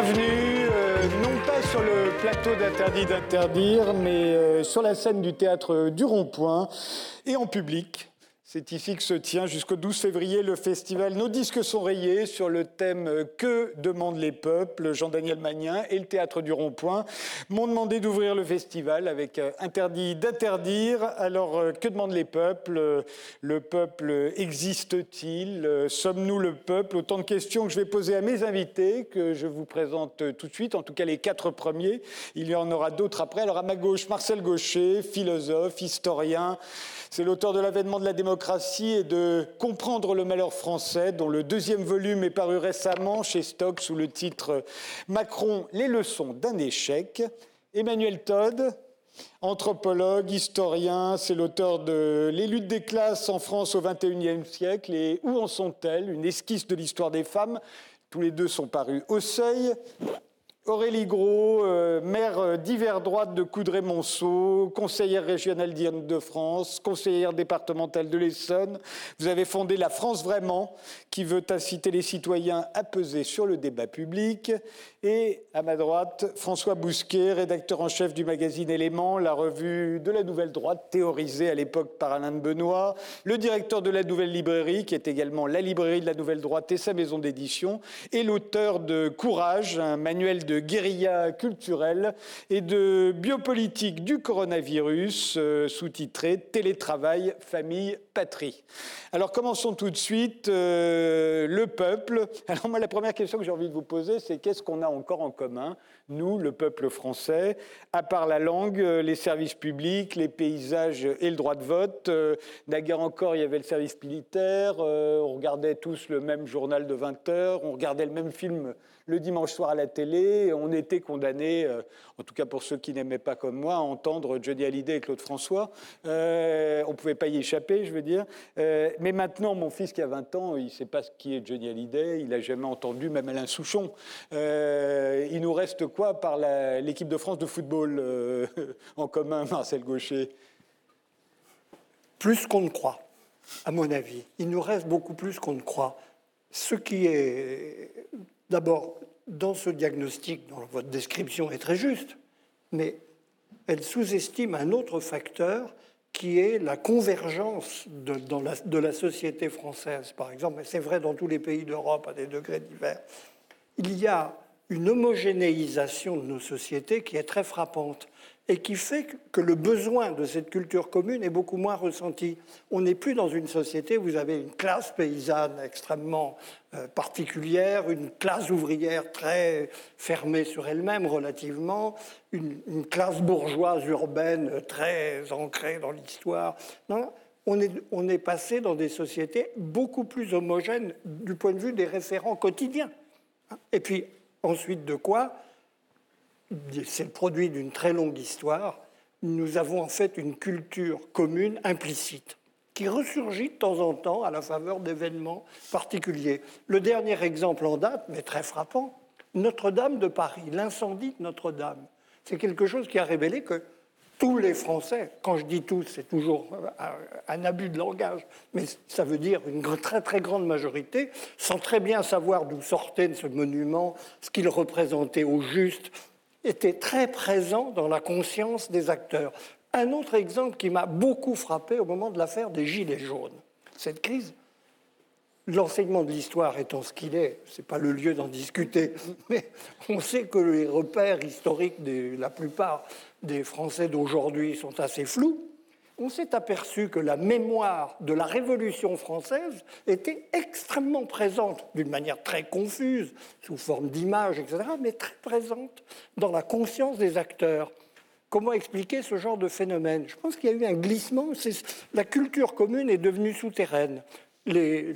Bienvenue, euh, non pas sur le plateau d'Interdit d'interdire, mais euh, sur la scène du théâtre du Rond-Point et en public. C'est ici que se tient jusqu'au 12 février le festival Nos disques sont rayés sur le thème euh, Que demandent les peuples Jean-Daniel Magnin et le théâtre du Rond-Point m'ont demandé d'ouvrir le festival avec euh, interdit d'interdire. Alors euh, que demandent les peuples? Le peuple existe-t-il? Sommes-nous le peuple? Autant de questions que je vais poser à mes invités que je vous présente tout de suite, en tout cas les quatre premiers. Il y en aura d'autres après. Alors à ma gauche, Marcel Gaucher, philosophe, historien. C'est l'auteur de l'avènement de la démocratie et de Comprendre le malheur français, dont le deuxième volume est paru récemment chez Stock sous le titre Macron, les leçons d'un échec. Emmanuel Todd, anthropologue, historien, c'est l'auteur de Les luttes des classes en France au XXIe siècle et Où en sont-elles? Une esquisse de l'histoire des femmes. Tous les deux sont parus au seuil. Aurélie Gros, euh, maire euh, d'hiver droite de Coudray-Monceau, conseillère régionale de France, conseillère départementale de l'Essonne. Vous avez fondé La France Vraiment, qui veut inciter les citoyens à peser sur le débat public. Et à ma droite, François Bousquet, rédacteur en chef du magazine Éléments, la revue de la Nouvelle Droite, théorisée à l'époque par Alain de Benoît, le directeur de la Nouvelle Librairie, qui est également la librairie de la Nouvelle Droite et sa maison d'édition, et l'auteur de Courage, un manuel de guérilla culturelle et de biopolitique du coronavirus, euh, sous-titré Télétravail, famille, Alors commençons tout de suite. Euh, le peuple. Alors moi, la première question que j'ai envie de vous poser, c'est qu'est-ce qu'on a encore en commun, nous, le peuple français, à part la langue, euh, les services publics, les paysages et le droit de vote? Naguère encore, il y avait le service militaire, on regardait tous le même journal de 20 heures, on regardait le même film le dimanche soir à la télé. On était condamnés, euh, en tout cas pour ceux qui n'aimaient pas comme moi, à entendre Johnny Hallyday et Claude François. Euh, on ne pouvait pas y échapper, je veux dire. Euh, mais maintenant, mon fils qui a 20 ans, il ne sait pas ce qui est Johnny Hallyday. Il n'a jamais entendu même Alain Souchon. il nous reste quoi par l'équipe de France de football en commun, Marcel Gaucher? Plus qu'on ne croit, à mon avis. Il nous reste beaucoup plus qu'on ne croit. Ce qui est D'abord, dans ce diagnostic, votre description est très juste, mais elle sous-estime un autre facteur qui est la convergence de, la, de la société française, par exemple, et c'est vrai dans tous les pays d'Europe à des degrés divers. Il y a une homogénéisation de nos sociétés qui est très frappante et qui fait que le besoin de cette culture commune est beaucoup moins ressenti. On n'est plus dans une société où vous avez une classe paysanne extrêmement euh, particulière, une classe ouvrière très fermée sur elle-même relativement, une, classe bourgeoise urbaine très ancrée dans l'histoire. Non, on est, on est passé dans des sociétés beaucoup plus homogènes du point de vue des référents quotidiens. Et puis ensuite de quoi c'est le produit d'une très longue histoire, nous avons en fait une culture commune implicite qui ressurgit de temps en temps à la faveur d'événements particuliers. Le dernier exemple en date, mais très frappant, Notre-Dame de Paris, l'incendie de Notre-Dame. C'est quelque chose qui a révélé que tous les Français, quand je dis tous, c'est toujours un abus de langage, mais ça veut dire une très très grande majorité, sans très bien savoir d'où sortait ce monument, ce qu'il représentait au juste, était très présent dans la conscience des acteurs. Un autre exemple qui m'a beaucoup frappé au moment de l'affaire des Gilets jaunes. Cette crise, l'enseignement de l'histoire étant ce qu'il est, ce n'est pas le lieu d'en discuter, mais on sait que les repères historiques de la plupart des Français d'aujourd'hui sont assez flous on s'est aperçu que la mémoire de la Révolution française était extrêmement présente, d'une manière très confuse, sous forme d'images, etc., mais très présente dans la conscience des acteurs. Comment expliquer ce genre de phénomène? Je pense qu'il y a eu un glissement. La culture commune est devenue souterraine.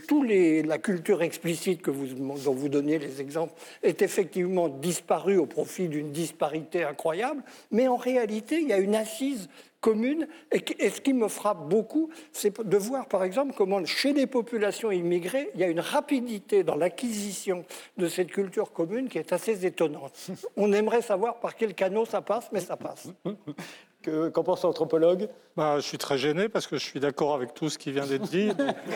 Tous les, la culture explicite que vous, dont vous donniez les exemples est effectivement disparue au profit d'une disparité incroyable, mais en réalité, il y a une assise commune. Et, ce qui me frappe beaucoup, c'est de voir, par exemple, comment chez les populations immigrées, il y a une rapidité dans l'acquisition de cette culture commune qui est assez étonnante. On aimerait savoir par quel canot ça passe, mais ça passe. Qu'en pense l'anthropologue? Bah, Je suis très gêné parce que je suis d'accord avec tout ce qui vient d'être dit.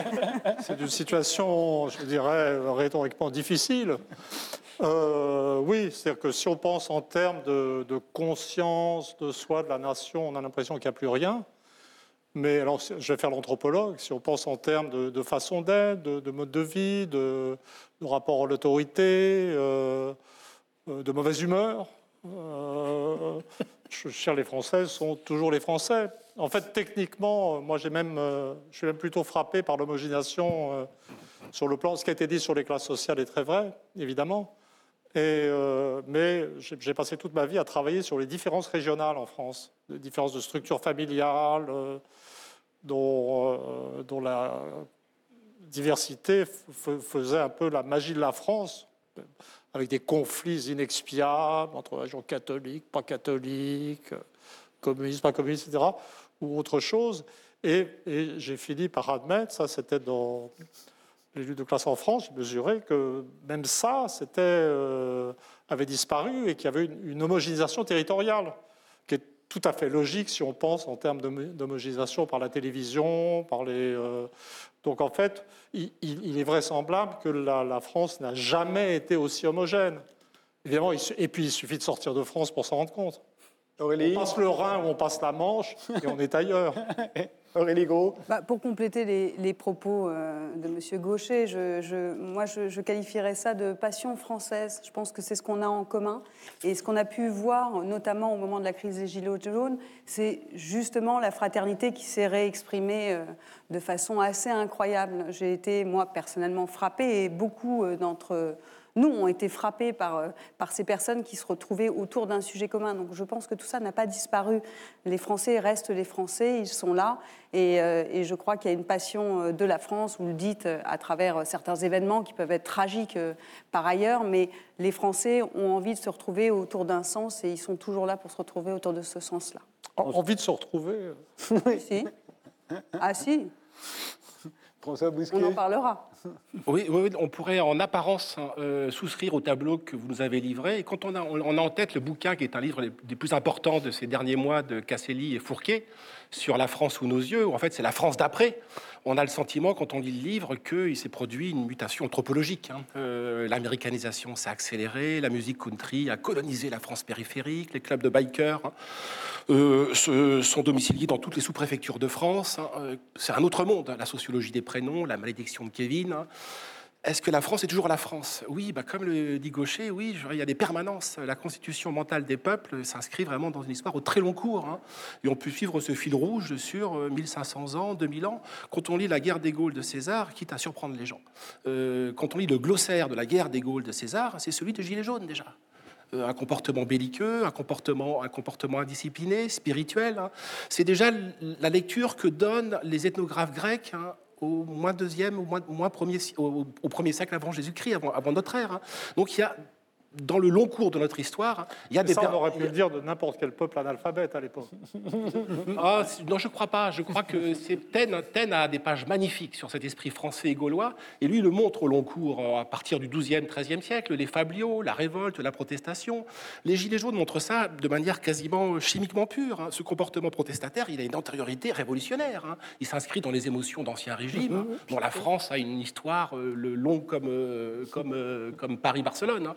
C'est une situation, je dirais, rhétoriquement difficile. Euh, oui, c'est-à-dire que si on pense en termes de, conscience de soi, de la nation, on a l'impression qu'il n'y a plus rien. Mais alors, je vais faire l'anthropologue. Si on pense en termes de, façon d'être, de, mode de vie, de, rapport à l'autorité, euh, euh, de mauvaise humeur, je, les Français sont toujours les Français. En fait, techniquement, moi, même, je suis même plutôt frappé par l'homogénéation sur le plan. Ce qui a été dit sur les classes sociales est très vrai, évidemment. Euh, mais j'ai passé toute ma vie à travailler sur les différences régionales en France, les différences de structure familiale, euh, euh, dont, la diversité faisait un peu la magie de la France, avec des conflits inexpiables entre régions catholiques, pas catholiques, communistes, pas communistes, etc., ou autre chose. et j'ai fini par admettre, ça c'était dans les luttes de classe en France, j'ai mesuré que même ça c'était, euh, avait disparu et qu'il y avait une, homogénéisation territoriale, qui est tout à fait logique si on pense en termes d'homogénéisation par la télévision, par les. Euh, donc en fait, il, est vraisemblable que la, France n'a jamais été aussi homogène. Évidemment, et puis il suffit de sortir de France pour s'en rendre compte. On passe le Rhin ou on passe la Manche et on est ailleurs. Aurélie Gros bah, Pour compléter les, propos euh, de M. Gaucher, je, moi je, qualifierais ça de passion française. Je pense que c'est ce qu'on a en commun. Et ce qu'on a pu voir, notamment au moment de la crise des Gilets jaunes, c'est justement la fraternité qui s'est réexprimée euh, de façon assez incroyable. J'ai été, moi, personnellement frappée et beaucoup euh, d'entre nous, ont été frappés par, euh, par ces personnes qui se retrouvaient autour d'un sujet commun. Donc je pense que tout ça n'a pas disparu. Les Français restent les Français, ils sont là. Et, euh, je crois qu'il y a une passion euh, de la France, vous le dites, à travers certains événements qui peuvent être tragiques par ailleurs, mais les Français ont envie de se retrouver autour d'un sens et ils sont toujours là pour se retrouver autour de ce sens-là. Envie de se retrouver Oui, si. Ah si on en parlera. Oui, on pourrait en apparence hein, euh, souscrire au tableau que vous nous avez livré. Et quand on a, on a en tête le bouquin qui est un livre des plus importants de ces derniers mois de Casselli et Fourquet sur la France sous nos yeux, où en fait c'est la France d'après, on a le sentiment, quand on lit le livre, qu'il s'est produit une mutation anthropologique. Hein. Euh, l'américanisation s'est accélérée, la musique country a colonisé la France périphérique, les clubs de bikers hein, euh, sont domiciliés dans toutes les sous-préfectures de France. Hein. Euh, c'est un autre monde, la sociologie des prénoms, la malédiction de Kevin. Est-ce que la France est toujours la France? Oui, bah comme le dit Gaucher, oui, il y a des permanences. La constitution mentale des peuples s'inscrit vraiment dans une histoire au très long cours. Hein. Et on peut suivre ce fil rouge sur 1500 euh, ans, 2000 ans. Quand on lit la guerre des Gaules de César, quitte à surprendre les gens, euh, quand on lit le glossaire de la guerre des Gaules de César, c'est celui de Gilets jaunes déjà euh, un comportement belliqueux, un comportement, un comportement indiscipliné, spirituel. Hein. C'est déjà la lecture que donnent les ethnographes grecs hein, au moins deuxième, au moins, premier, au, premier siècle avant Jésus-Christ, avant, avant, notre ère. Hein. Donc il y a dans le long cours de notre histoire, il y a des. Ça, on aurait pu le dire de n'importe quel peuple analphabète à l'époque. ah, non, je ne crois pas. Je crois que c'est Taine, a des pages magnifiques sur cet esprit français et gaulois, et lui le montre au long cours euh, à partir du XIIe, XIIIe siècle, les fabliaux, la révolte, la protestation. Les Gilets jaunes montrent ça de manière quasiment chimiquement pure. Hein. Ce comportement protestataire, il a une antériorité révolutionnaire. Hein. Il s'inscrit dans les émotions d'anciens régimes, hein, dont la France a une histoire euh, le long comme, euh, comme, comme Paris-Barcelone.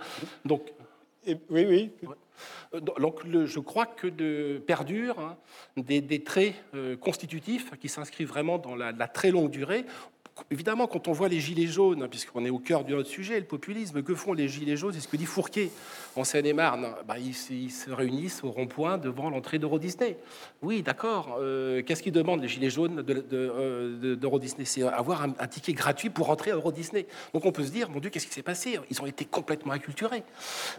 Donc, oui, oui. Donc, je crois que de perdure hein, des, traits euh, constitutifs qui s'inscrivent vraiment dans la, très longue durée évidemment, quand on voit les gilets jaunes, puisqu'on est au cœur de notre sujet, le populisme, que font les gilets jaunes? C'est ce que dit Fourquet en Seine-et-Marne. Bah, ils, se réunissent au rond-point devant l'entrée d'Euro Disney. Oui, d'accord. Euh, qu'est-ce qu'ils demandent, les gilets jaunes euh, d'Euro Disney? C'est avoir un, ticket gratuit pour entrer à Euro Disney. Donc on peut se dire, mon Dieu, qu'est-ce qui s'est passé? Ils ont été complètement acculturés.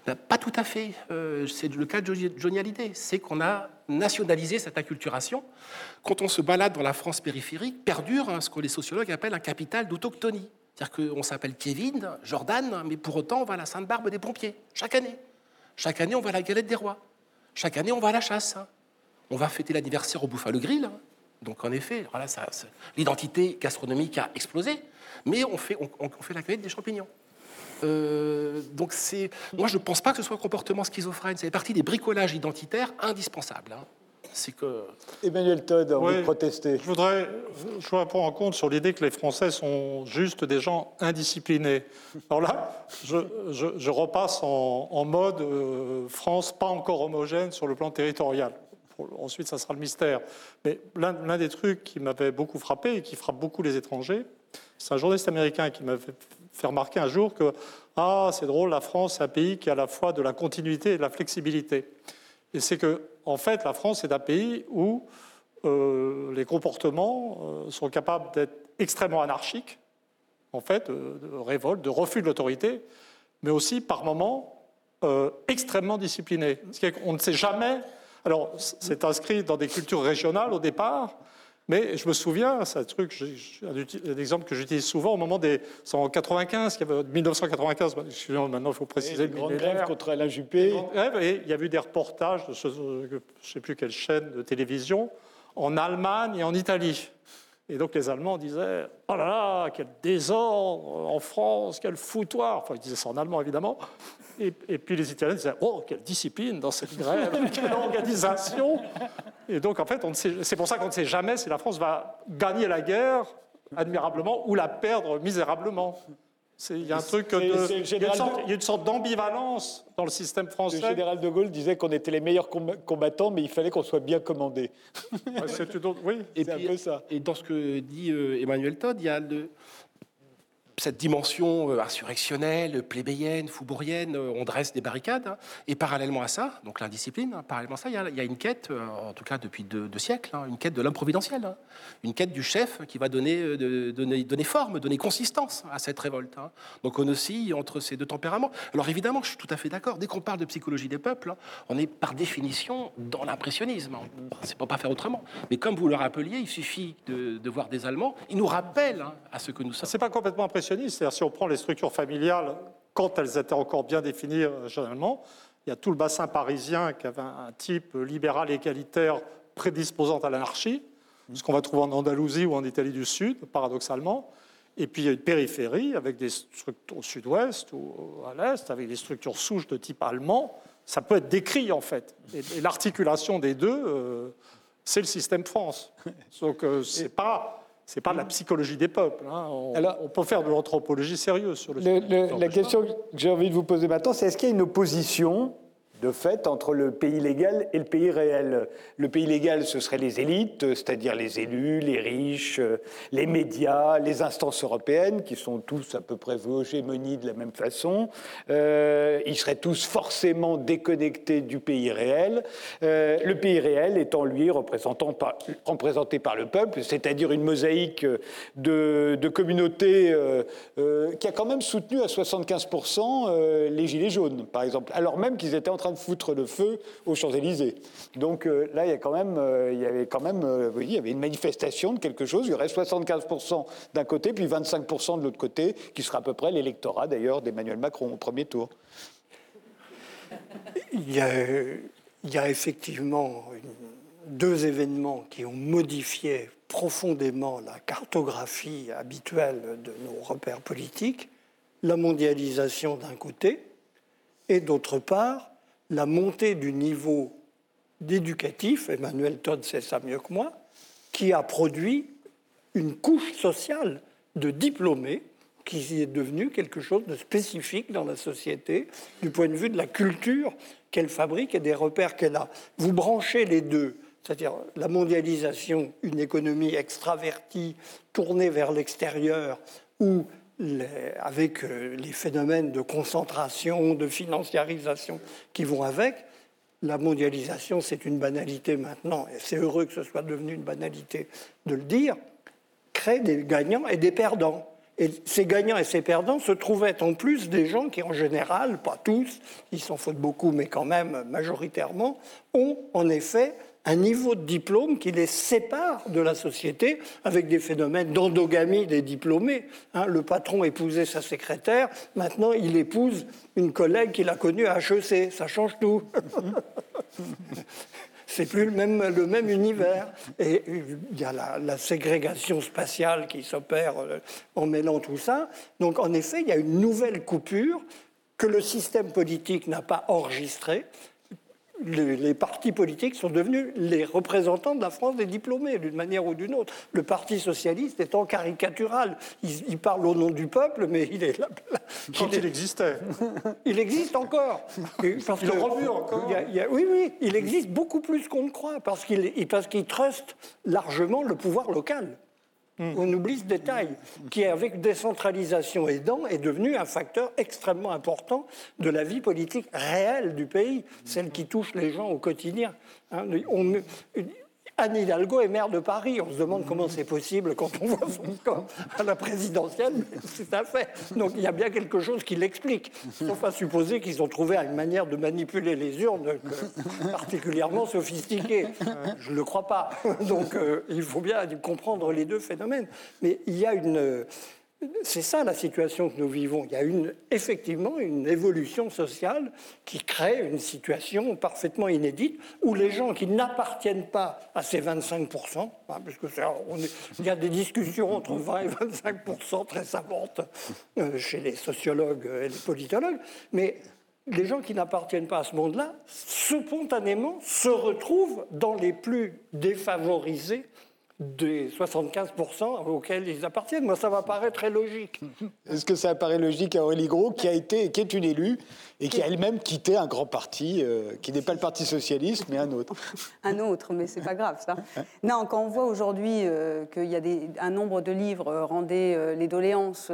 Ben, pas tout à fait. Euh, c'est le cas de Johnny Hallyday. C'est qu'on a nationaliser cette acculturation, quand on se balade dans la France périphérique, perdure hein, ce que les sociologues appellent un capital d'autochtonie. C'est-à-dire qu'on s'appelle Kevin, Jordan, mais pour autant on va à la Sainte-Barbe des pompiers, chaque année. Chaque année on va à la galette des rois. Chaque année on va à la chasse. Hein. On va fêter l'anniversaire au Buffalo Grill. Hein. Donc en effet, voilà, l'identité gastronomique a explosé, mais on fait, on, fait la cueillette des champignons. Euh, donc c'est, moi je ne pense pas que ce soit un comportement schizophrène. C'est partie des bricolages identitaires indispensables. Hein. C'est que Emmanuel Todd a envie de protester. Je voudrais, je voudrais prendre en compte sur l'idée que les Français sont juste des gens indisciplinés. Alors là, je, je, repasse en, mode euh, France pas encore homogène sur le plan territorial ensuite ça sera le mystère. Mais l'un des trucs qui m'avait beaucoup frappé et qui frappe beaucoup les étrangers, c'est un journaliste américain qui m'avait fait remarquer un jour que ah c'est drôle, la France c'est un pays qui a à la fois de la continuité et de la flexibilité. Et c'est que en fait la France est un pays où euh, les comportements euh, sont capables d'être extrêmement anarchiques, en fait, euh, de révolte, de refus de l'autorité, mais aussi par moments extrêmement disciplinés. On ne sait jamais alors, c'est inscrit dans des cultures régionales au départ, mais je me souviens, c'est un truc, un exemple que j'utilise souvent au moment des. C'est en 95, il y avait, 1995, maintenant il faut préciser. Une grande grève contre la Juppé. Et il y a eu des reportages de je ne sais plus quelle chaîne de télévision en Allemagne et en Italie. Et donc les Allemands disaient Oh là là, quel désordre en France, quel foutoir. Enfin, ils disaient ça en allemand évidemment. Et, puis les Italiens disaient Oh, quelle discipline dans cette grève, quelle organisation. Et donc en fait, c'est pour ça qu'on ne sait jamais si la France va gagner la guerre admirablement ou la perdre misérablement. Il y a un truc de, il, y a une sorte, d'ambivalence dans le système français. Le général de Gaulle disait qu'on était les meilleurs combattants, mais il fallait qu'on soit bien commandé. c'est oui, un peu ça. Et dans ce que dit euh, Emmanuel Todd, il y a le, cette dimension euh, insurrectionnelle, plébéienne, foubourienne, euh, on dresse des barricades. Hein. Et parallèlement à ça, donc l'indiscipline, hein, parallèlement à ça, il y, a, une quête, euh, en tout cas depuis deux, siècles, hein, une quête de l'homme providentiel, une quête du chef qui va donner, forme, donner consistance à cette révolte. Donc on oscille entre ces deux tempéraments. Alors évidemment, je suis tout à fait d'accord. Dès qu'on parle de psychologie des peuples, on est par définition dans l'impressionnisme. C'est pour pas faire autrement. Mais comme vous le rappeliez, il suffit de, de voir des Allemands. Ils nous rappellent à ce que nous sommes. C'est pas complètement impressionnant c'est-à-dire si on prend les structures familiales quand elles étaient encore bien définies euh, généralement, il y a tout le bassin parisien qui avait un type libéral égalitaire prédisposant à l'anarchie, ce qu'on va trouver en Andalousie ou en Italie du Sud, paradoxalement. Et puis il y a une périphérie avec des structures au sud-ouest ou à l'est, avec des structures souches de type allemand. Ça peut être décrit en fait. Et, l'articulation des deux, euh, c'est le système France. Donc euh, c'est pas c'est pas de la psychologie des peuples. Hein. On, Alors, on, peut faire de l'anthropologie sérieuse sur le, le La question que j'ai envie de vous poser maintenant, c'est est-ce qu'il y a une opposition de fait entre le pays légal et le pays réel. Le pays légal, ce seraient les élites, c'est-à-dire les élus, les riches, les médias, les instances européennes, qui sont tous à peu près vos de la même façon. Euh, ils seraient tous forcément déconnectés du pays réel. Euh, le pays réel étant, lui, représenté par le peuple, c'est-à-dire une mosaïque de, de communautés euh, qui a quand même soutenu à 75% les Gilets jaunes, par exemple, alors même qu'ils étaient en train foutre le feu aux Champs-Élysées. Donc euh, là, il y, a quand même, euh, il y avait quand même euh, il y avait une manifestation de quelque chose. Il y aurait 75% d'un côté, puis 25% de l'autre côté, qui sera à peu près l'électorat d'ailleurs d'Emmanuel Macron au premier tour. Il y a effectivement deux événements qui ont modifié profondément la cartographie habituelle de nos repères politiques, la mondialisation d'un côté, et d'autre part, la montée du niveau d'éducatif, Emmanuel Todd sait ça mieux que moi, qui a produit une couche sociale de diplômés qui est devenue quelque chose de spécifique dans la société du point de vue de la culture qu'elle fabrique et des repères qu'elle a. Vous branchez les deux, c'est-à-dire la mondialisation, une économie extravertie, tournée vers l'extérieur, avec euh, les phénomènes de concentration, de financiarisation qui vont avec, la mondialisation, c'est une banalité maintenant, et c'est heureux que ce soit devenu une banalité de le dire, crée des gagnants et des perdants. Et ces gagnants et ces perdants se trouvaient en plus des gens qui, en général, pas tous, ils s'en foutent beaucoup, mais quand même majoritairement, ont en effet un niveau de diplôme qui les sépare de la société avec des phénomènes d'endogamie des diplômés. Hein, le patron épousait sa secrétaire, maintenant il épouse une collègue qu'il a connue à HEC, ça change tout. c'est plus le même, le même univers. Et il y a la, la ségrégation spatiale qui s'opère euh, en mêlant tout ça. Donc en effet, il y a une nouvelle coupure que le système politique n'a pas enregistrée, les, partis politiques sont devenus les représentants de la France des diplômés, d'une manière ou d'une autre. Le Parti socialiste étant caricatural. Il, parle au nom du peuple, mais il est là. Quand il, existait. Il existe encore. Parce il revu encore. oui, oui, il existe beaucoup plus qu'on ne croit, parce qu'il parce qu'il truste largement le pouvoir local. Hmm. On oublie ce détail, qui, avec décentralisation aidant, est devenu un facteur extrêmement important de la vie politique réelle du pays, celle qui touche les gens au quotidien. Hein, Anne Hidalgo est maire de Paris. On se demande comment c'est possible quand on voit son score à la présidentielle, c'est un fait. Donc il y a bien quelque chose qui l'explique. Sauf à supposer qu'ils ont trouvé une manière de manipuler les urnes particulièrement sophistiquée. Je ne le crois pas. Donc euh, il faut bien comprendre les deux phénomènes. Mais il y a une c'est ça la situation que nous vivons. Il y a effectivement une évolution sociale qui crée une situation parfaitement inédite où les gens qui n'appartiennent pas à ces 25%, hein, parce il y a des discussions entre 20 et 25% très savantes euh, chez les sociologues et les politologues, mais les gens qui n'appartiennent pas à ce monde-là, spontanément, se retrouvent dans les plus défavorisés des 75% auxquels ils appartiennent. Moi, ça va paraître très logique. Est-ce que ça paraît logique à Aurélie Gros, qui a été, qui est une élue et qui a elle-même quitté un grand parti, euh, qui n'est pas le Parti socialiste, mais un autre Un autre, mais c'est pas grave ça. non, quand on voit aujourd'hui euh, qu'il y a des, un nombre de livres euh, rendez les doléances,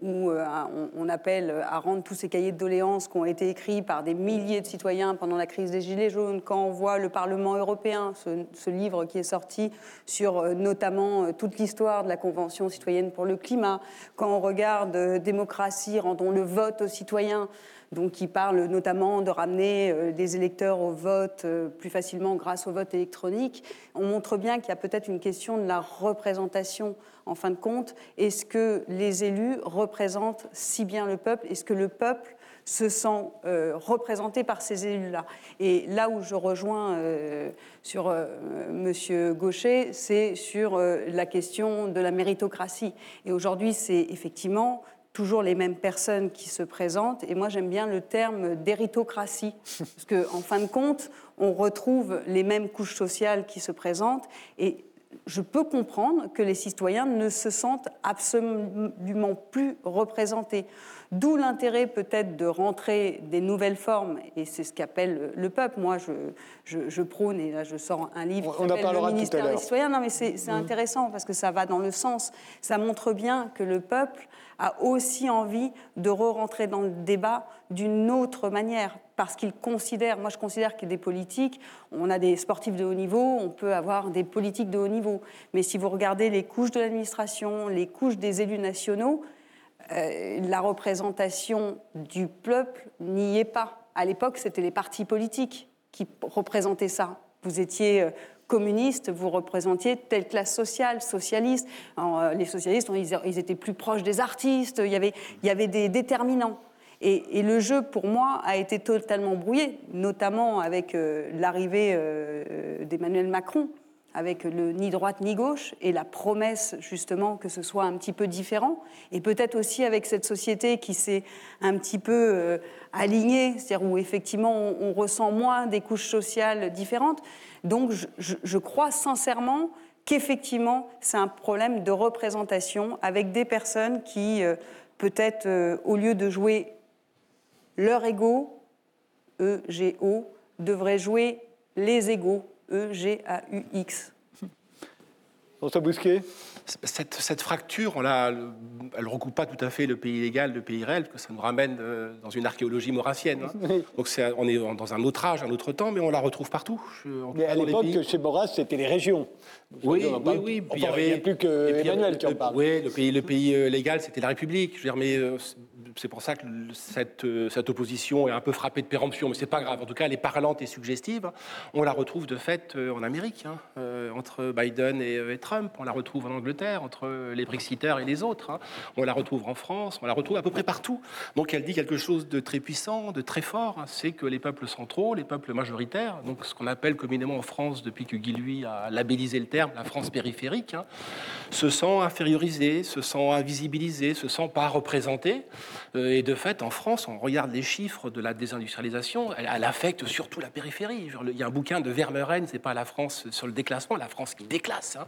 où on, appelle à rendre tous ces cahiers de doléances qui ont été écrits par des milliers de citoyens pendant la crise des Gilets jaunes, quand on voit le Parlement européen, ce, ce livre qui est sorti sur euh, notamment euh, toute l'histoire de la Convention citoyenne pour le climat, quand on regarde euh, démocratie, rendons le vote aux citoyens, donc qui parle notamment de ramener des électeurs au vote plus facilement grâce au vote électronique, on montre bien qu'il y a peut-être une question de la représentation en fin de compte. Est-ce que les élus représentent si bien le peuple? Est-ce que le peuple se sent euh, représenté par ces élus-là? Et là où je rejoins euh, sur euh, Monsieur Gaucher, c'est sur la question de la méritocratie. Et aujourd'hui, c'est effectivement toujours les mêmes personnes qui se présentent. Et moi, j'aime bien le terme d'éritocratie, parce qu'en en fin de compte, on retrouve les mêmes couches sociales qui se présentent. Et je peux comprendre que les citoyens ne se sentent absolument plus représentés. D'où l'intérêt peut-être de rentrer des nouvelles formes, et c'est ce qu'appelle le peuple. Moi, je, prône, et là je sors un livre On qui s'appelle Le ministère des citoyens. Non, mais c'est mmh. intéressant parce que ça va dans le sens. Ça montre bien que le peuple a aussi envie de re-rentrer dans le débat d'une autre manière, parce qu'il considère, moi je considère qu'il y a des politiques, on a des sportifs de haut niveau, on peut avoir des politiques de haut niveau, mais si vous regardez les couches de l'administration, les couches des élus nationaux, euh, la représentation du peuple n'y est pas. À l'époque, c'était les partis politiques qui représentaient ça. Vous étiez euh, communiste, vous représentiez telle classe sociale, socialiste. Euh, les socialistes, ils, étaient plus proches des artistes, il y avait, des déterminants. Et, le jeu, pour moi, a été totalement brouillé, notamment avec l'arrivée d'Emmanuel Macron, avec le ni droite ni gauche et la promesse justement que ce soit un petit peu différent et peut-être aussi avec cette société qui s'est un petit peu euh, alignée, c'est-à-dire où effectivement on, ressent moins des couches sociales différentes. Donc je, crois sincèrement qu'effectivement c'est un problème de représentation avec des personnes qui euh, peut-être euh, au lieu de jouer leur ego, E-G-O, devraient jouer les égaux E-G-A-U-X. François Bousquet cette, cette, fracture, on elle ne recoupe pas tout à fait le pays légal, le pays réel, parce que ça nous ramène euh, dans une archéologie maurassienne. Hein. Donc on est dans un autre âge, un autre temps, mais on la retrouve partout. mais à l'époque, chez Maurras, c'était les régions. Oui, oui, oui. il n'y avait plus que Emmanuel qui en parle. Oui, le pays, le pays euh, légal, c'était la République. Je veux dire, mais euh, c'est pour ça que cette, cette, opposition est un peu frappée de péremption, mais c'est pas grave. En tout cas, elle est parlante et suggestive. On la retrouve de fait en Amérique. Hein. entre Biden et, Trump. On la retrouve en Angleterre, entre les Brexiteurs et les autres. Hein. On la retrouve en France, on la retrouve à peu près partout. Donc elle dit quelque chose de très puissant, de très fort. Hein. C'est que les peuples centraux, les peuples majoritaires, donc ce qu'on appelle communément en France depuis que Guy Lui a labellisé le terme, la France périphérique, hein, se sent infériorisés, se sent invisibilisés, se sent pas représentés. Euh, et de fait, en France, on regarde les chiffres de la désindustrialisation, elle, affecte surtout la périphérie. Il y a un bouquin de Vermeuren, c'est pas la France sur le déclassement, la France qui déclasse,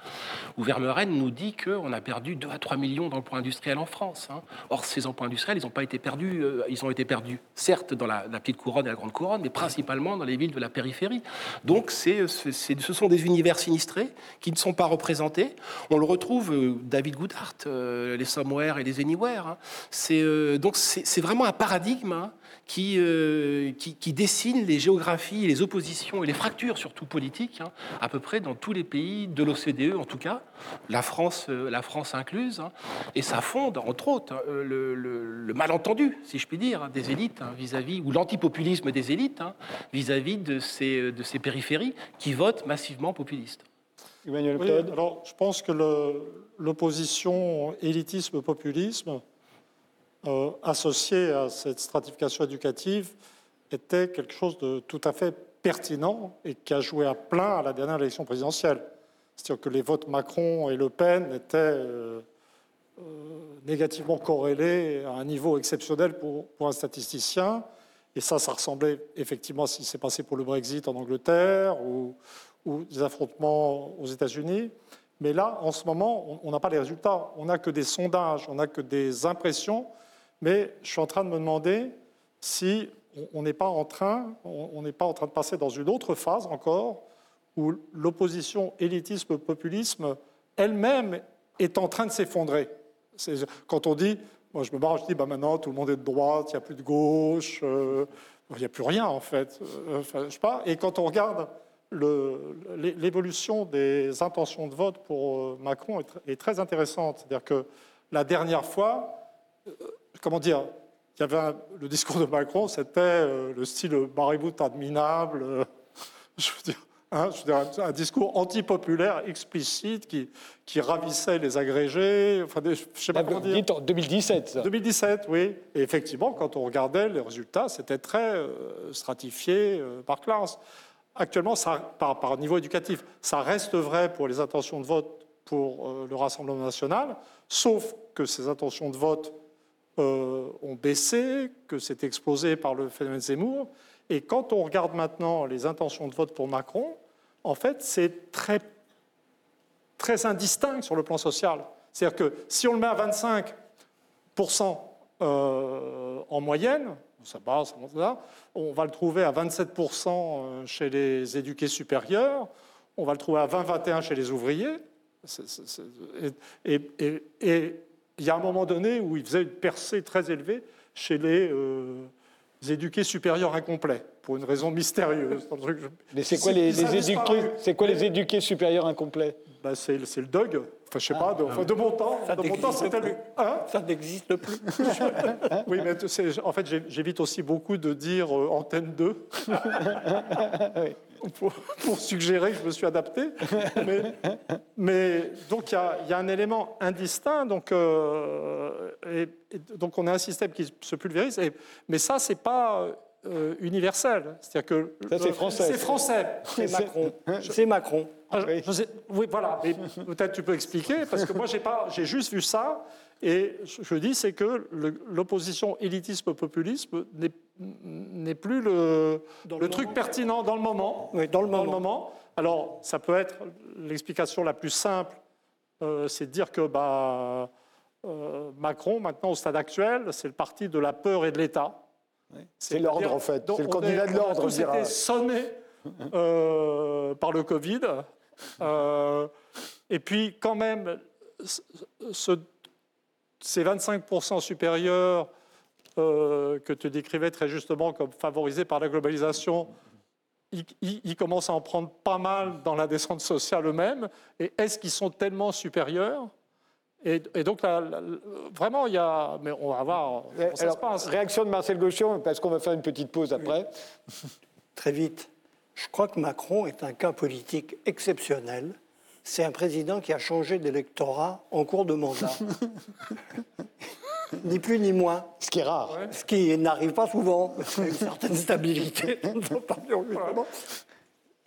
où Vermeuren nous dit qu'on a perdu 2 à 3 millions d'emplois industriels en France. Hein. Or, ces emplois industriels, ils n'ont pas été perdus, euh, ils ont été perdus, certes, dans la, petite couronne et la grande couronne, mais principalement dans les villes de la périphérie. Donc, ce sont des univers sinistrés qui ne sont pas représentés. On le retrouve, euh, David Goodhart, les Somewhere et les Anywhere. Hein. C'est, donc, c'est vraiment un paradigme hein, euh, qui, qui, dessine les géographies, les oppositions et les fractures, surtout politiques, hein, à peu près dans tous les pays de l'OCDE, en tout cas, la France, euh, la France incluse. Hein. et ça fonde, entre autres, euh, le, malentendu, si je puis dire, des élites vis-à-vis, ou l'antipopulisme des élites vis-à-vis de, ces, de ces périphéries qui votent massivement populistes. Emmanuel alors, je pense que l'opposition élitisme-populisme euh, associé à cette stratification éducative était quelque chose de tout à fait pertinent et qui a joué à plein à la dernière élection présidentielle. C'est-à-dire que les votes Macron et Le Pen étaient euh, euh, négativement corrélés à un niveau exceptionnel pour, un statisticien. Et ça, ça ressemblait effectivement à ce qui s'est passé pour le Brexit en Angleterre ou, ou des affrontements aux États-Unis. Mais là, en ce moment, on n'a pas les résultats. On n'a que des sondages, on n'a que des impressions mais je suis en train de me demander si on n'est pas en train, on n'est pas en train de passer dans une autre phase encore où l'opposition élitisme-populisme elle-même est en train de s'effondrer. Quand on dit, moi je me barre, je dis, bah maintenant tout le monde est de droite, il n'y a plus de gauche, euh, il n'y a plus rien en fait. Euh, je sais pas. Et quand on regarde l'évolution des intentions de vote pour euh, Macron est, est très intéressante. C'est-à-dire que la dernière fois, comment dire, il y avait le discours de Macron, c'était euh, le style maribout adminable, euh, je veux dire, hein, un discours antipopulaire explicite qui, qui ravissait les agrégés. Enfin, je sais pas comment dire. en 2017. Ça. 2017, oui. Et effectivement, quand on regardait les résultats, c'était très euh, stratifié par classe. Actuellement, ça, par, par, niveau éducatif, ça reste vrai pour les intentions de vote pour le Rassemblement national, sauf que ces intentions de vote euh, ont baissé, que c'est explosé par le phénomène Zemmour. Et quand on regarde maintenant les intentions de vote pour Macron, en fait, c'est très, très indistinct sur le plan social. C'est-à-dire que si on le met à 25% euh, en moyenne, ça passe, on va le trouver à 27% euh, chez les éduqués supérieurs, on va le trouver à 20-21% chez les ouvriers. et il y a un moment donné où il faisait une percée très élevée chez les euh, éduqués supérieurs incomplets, pour une raison mystérieuse. Mais c'est quoi, les, éduqués, c'est quoi les éduqués supérieurs incomplets? Bah, c'est, le DOG. Enfin, je sais pas, de, de, mon temps, ça de mon temps c'était le... Hein? Ça n'existe plus. oui, mais en fait, j'évite aussi beaucoup de dire euh, Antenne 2. oui pour, suggérer que je me suis adapté. Mais, donc il y, a un élément indistinct. Donc, euh, et, donc on a un système qui se pulvérise. mais ça, c'est pas euh, universel. C'est-à-dire que c'est français. C'est français. C'est Macron. C'est Macron. Ah, oui. voilà. Peut-être tu peux expliquer parce que moi j'ai juste vu ça et je dis, c'est que l'opposition élitisme-populisme n'est plus le, le, truc pertinent dans le moment. Oui, dans le moment. Alors, ça peut être l'explication la plus simple, euh, c'est de dire que bah, euh, Macron, maintenant au stade actuel, c'est le parti de la peur et de l'État. C'est l'ordre, en fait. C'est le candidat de l'ordre. On été sonné euh, par le Covid. et puis, quand même, ce ces 25% supérieurs euh, que tu décrivais très justement comme favorisés par la globalisation, ils, commencent à en prendre pas mal dans la descente sociale eux-mêmes. Et est-ce qu'ils sont tellement supérieurs? Et, donc, vraiment, il y a. Mais on va voir ça se passe. Réaction de Marcel Gauchon, parce qu'on va faire une petite pause après. Très vite. Je crois que Macron est un cas politique exceptionnel c'est un président qui a changé d'électorat en cours de mandat. ni plus ni moins. Ce qui est rare. Ce qui n'arrive pas souvent, une certaine stabilité.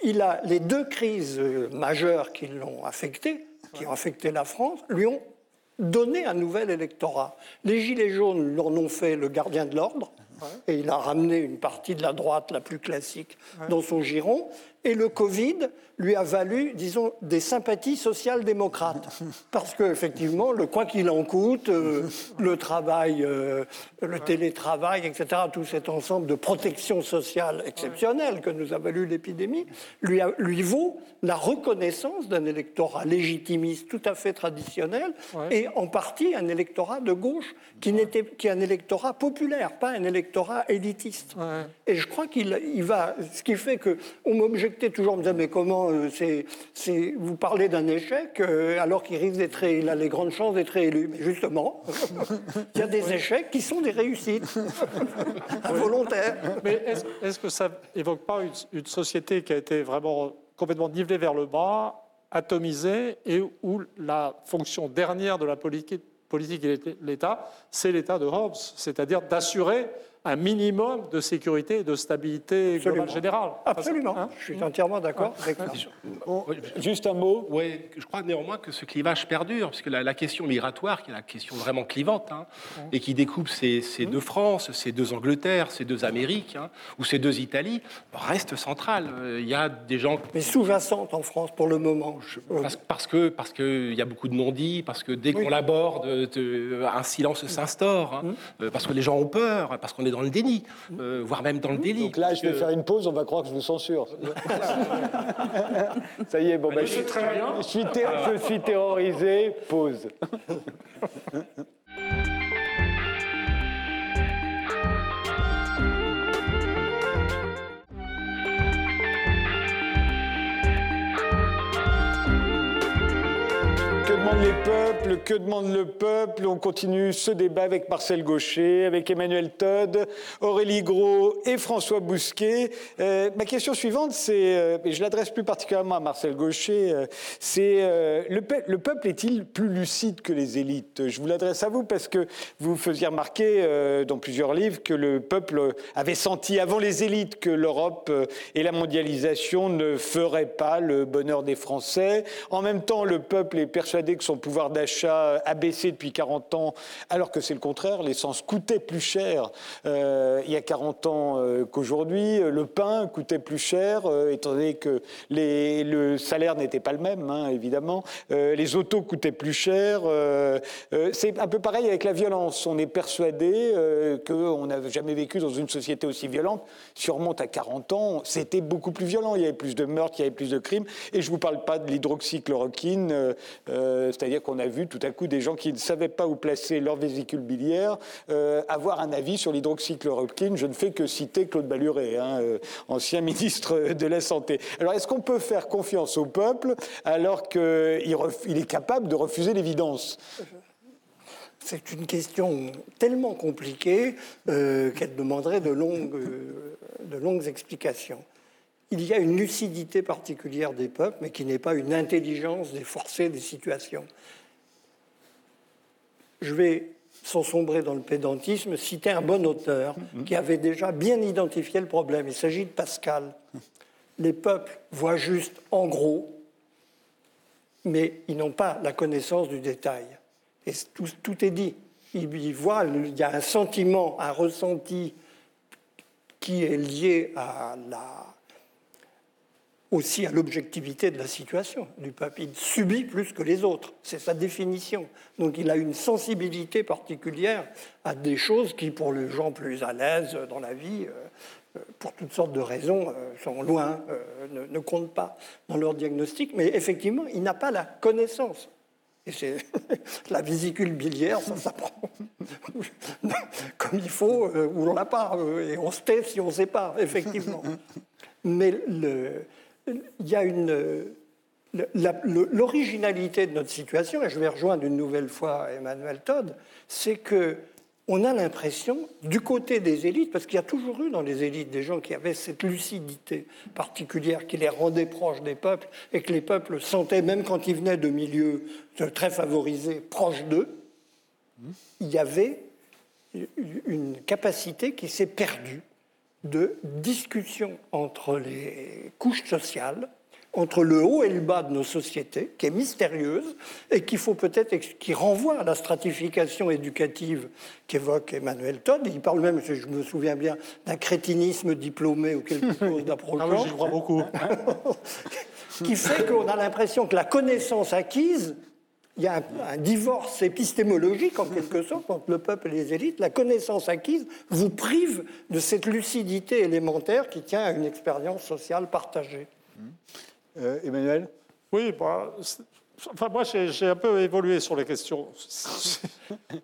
Il a les deux crises majeures qui l'ont affecté, qui ont affecté la France, lui ont donner un nouvel électorat. Les Gilets jaunes leur ont fait le gardien de l'ordre, et il a ramené une partie de la droite la plus classique dans son giron. Et le Covid lui a valu, disons, des sympathies social-démocrates. Parce qu'effectivement, le quoi qu'il en coûte, euh, le travail, euh, le télétravail, etc., tout cet ensemble de protection sociale exceptionnelle que nous a valu l'épidémie, lui, lui vaut la reconnaissance d'un électorat légitimiste tout à fait traditionnel et en partie un électorat de gauche qui, n'était, qui est un électorat populaire, pas un électorat élitiste. Et je crois qu'il il va. Ce qui fait qu'on m'objecte toujours me disait, mais comment euh, c'est, vous parlez d'un échec euh, alors qu'il risque d'être, il a les grandes chances d'être élu. Mais justement, il y a des échecs qui sont des réussites involontaires. Mais est-ce, que ça évoque pas une, société qui a été vraiment complètement nivelée vers le bas, atomisée, et où la fonction dernière de la politique, politique et l'État, c'est l'État de Hobbes, c'est-à-dire d'assurer un minimum de sécurité et de stabilité globale générale. Absolument, hein je suis entièrement d'accord avec Juste un mot. Oui, je crois néanmoins que ce clivage perdure, puisque la, la question migratoire, qui est la question vraiment clivante, hein, et qui découpe ces, deux France, ces deux Angleterre, ces deux Amériques, hein, ou ces deux Italies, reste centrale. Euh, il y a des gens... Mais sous-jacente en France pour le moment. Parce, parce que parce qu'il y a beaucoup de non-dits, parce que dès qu'on l'aborde, un silence s'instaure, euh, parce que les gens ont peur, parce qu'on est dans le déni, euh, voire même dans le délit. Donc là, je vais faire une pause, on va croire que je vous censure. Ça y est, bon, bah, je, très bien. je, suis je suis terrorisé, pause. Que demande le peuple? On continue ce débat avec Marcel Gaucher, avec Emmanuel Todd, Aurélie Gros et François Bousquet. Euh, ma question suivante, c'est, euh, et je l'adresse plus particulièrement à Marcel Gaucher, euh, c'est le, le, peuple est-il plus lucide que les élites? Je vous l'adresse à vous parce que vous faisiez remarquer dans plusieurs livres que le peuple avait senti avant les élites que l'Europe et la mondialisation ne feraient pas le bonheur des Français. En même temps, le peuple est persuadé que son pouvoir d'achat a baissé depuis 40 ans, alors que c'est le contraire. L'essence coûtait plus cher euh, il y a 40 ans euh, qu'aujourd'hui. Le pain coûtait plus cher, euh, étant donné que les, le salaire n'était pas le même, hein, évidemment. les autos coûtaient plus cher. c'est un peu pareil avec la violence. On est persuadé qu'on n'avait jamais vécu dans une société aussi violente. Si on remonte à 40 ans, c'était beaucoup plus violent. Il y avait plus de meurtres, il y avait plus de crimes. Et je ne vous parle pas de l'hydroxychloroquine. Euh, c'est-à-dire qu'on a vu tout à coup des gens qui ne savaient pas où placer leur vésicule biliaire euh, avoir un avis sur l'hydroxychloroquine. Je ne fais que citer Claude Balluret, hein, euh, ancien ministre de la Santé. Alors est-ce qu'on peut faire confiance au peuple alors qu'il est capable de refuser l'évidence? C'est une question tellement compliquée qu'elle demanderait de longues, de longues explications il y a une lucidité particulière des peuples, mais qui n'est pas une intelligence des forcés des situations. Je vais, sans sombrer dans le pédantisme, citer un bon auteur qui avait déjà bien identifié le problème. Il s'agit de Pascal. Les peuples voient juste en gros, mais ils n'ont pas la connaissance du détail. Et tout, est dit. Ils voient, il y a un sentiment, un ressenti qui est lié à la aussi à l'objectivité de la situation du peuple. Il subit plus que les autres, c'est sa définition. Donc il a une sensibilité particulière à des choses qui, pour les gens plus à l'aise dans la vie, euh, pour toutes sortes de raisons, euh, sont loin, euh, ne, comptent pas dans leur diagnostic. Mais effectivement, il n'a pas la connaissance. Et c'est la vésicule biliaire, ça s'apprend comme il faut, ou on l'a pas, et on se tait si on ne sait pas, effectivement. Mais le, il y a une l'originalité de notre situation, et je vais rejoindre une nouvelle fois Emmanuel Todd, c'est que on a l'impression, du côté des élites, parce qu'il y a toujours eu dans les élites des gens qui avaient cette lucidité particulière qui les rendait proches des peuples et que les peuples sentaient, même quand ils venaient de milieux très favorisés, proches d'eux, il y avait une capacité qui s'est perdue de discussion entre les couches sociales entre le haut et le bas de nos sociétés, qui est mystérieuse et qu'il faut peut-être qui renvoie à la stratification éducative qu'évoque Emmanuel Todd. Il parle même, je me souviens bien, d'un crétinisme diplômé ou quelque chose d'approchant. Ah oui, j'y crois beaucoup. qui fait qu'on a l'impression que la connaissance acquise il y a un, divorce épistémologique en quelque sorte entre le peuple et les élites. La connaissance acquise vous prive de cette lucidité élémentaire qui tient à une expérience sociale partagée. Euh, Emmanuel? Oui, bah, enfin, moi j'ai un peu évolué sur les questions.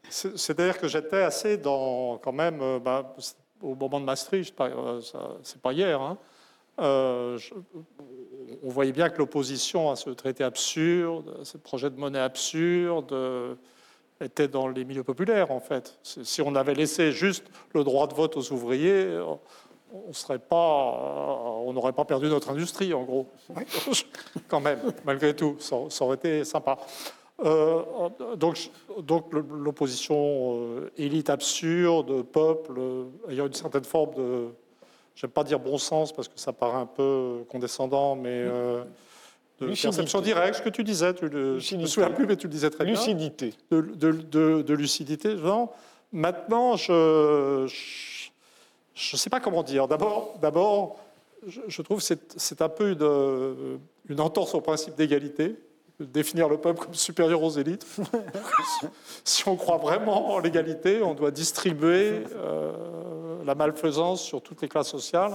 C'est-à-dire que j'étais assez dans, quand même, euh, bah, au moment de Maastricht, euh, c'est pas hier, hein, on voyait bien que l'opposition à ce traité absurde, à ce projet de monnaie absurde, était dans les milieux populaires, en fait. Si on avait laissé juste le droit de vote aux ouvriers, on serait pas, euh, on n'aurait pas perdu notre industrie, en gros. Quand même, malgré tout, ça, aurait été sympa. Euh, donc, donc l'opposition euh, élite absurde, peuple, ayant une certaine forme de, j'aime pas dire bon sens parce que ça paraît un peu condescendant, mais de perception directe, ce que tu disais, tu le, je me souviens plus, mais tu le disais très bien. Lucidité. De, de, de, lucidité. Maintenant, je je ne sais pas comment dire. D'abord, d'abord je, trouve que c'est un peu une, une, entorse au principe d'égalité, de définir le peuple comme supérieur aux élites. si on croit vraiment en l'égalité, on doit distribuer euh, la malfaisance sur toutes les classes sociales.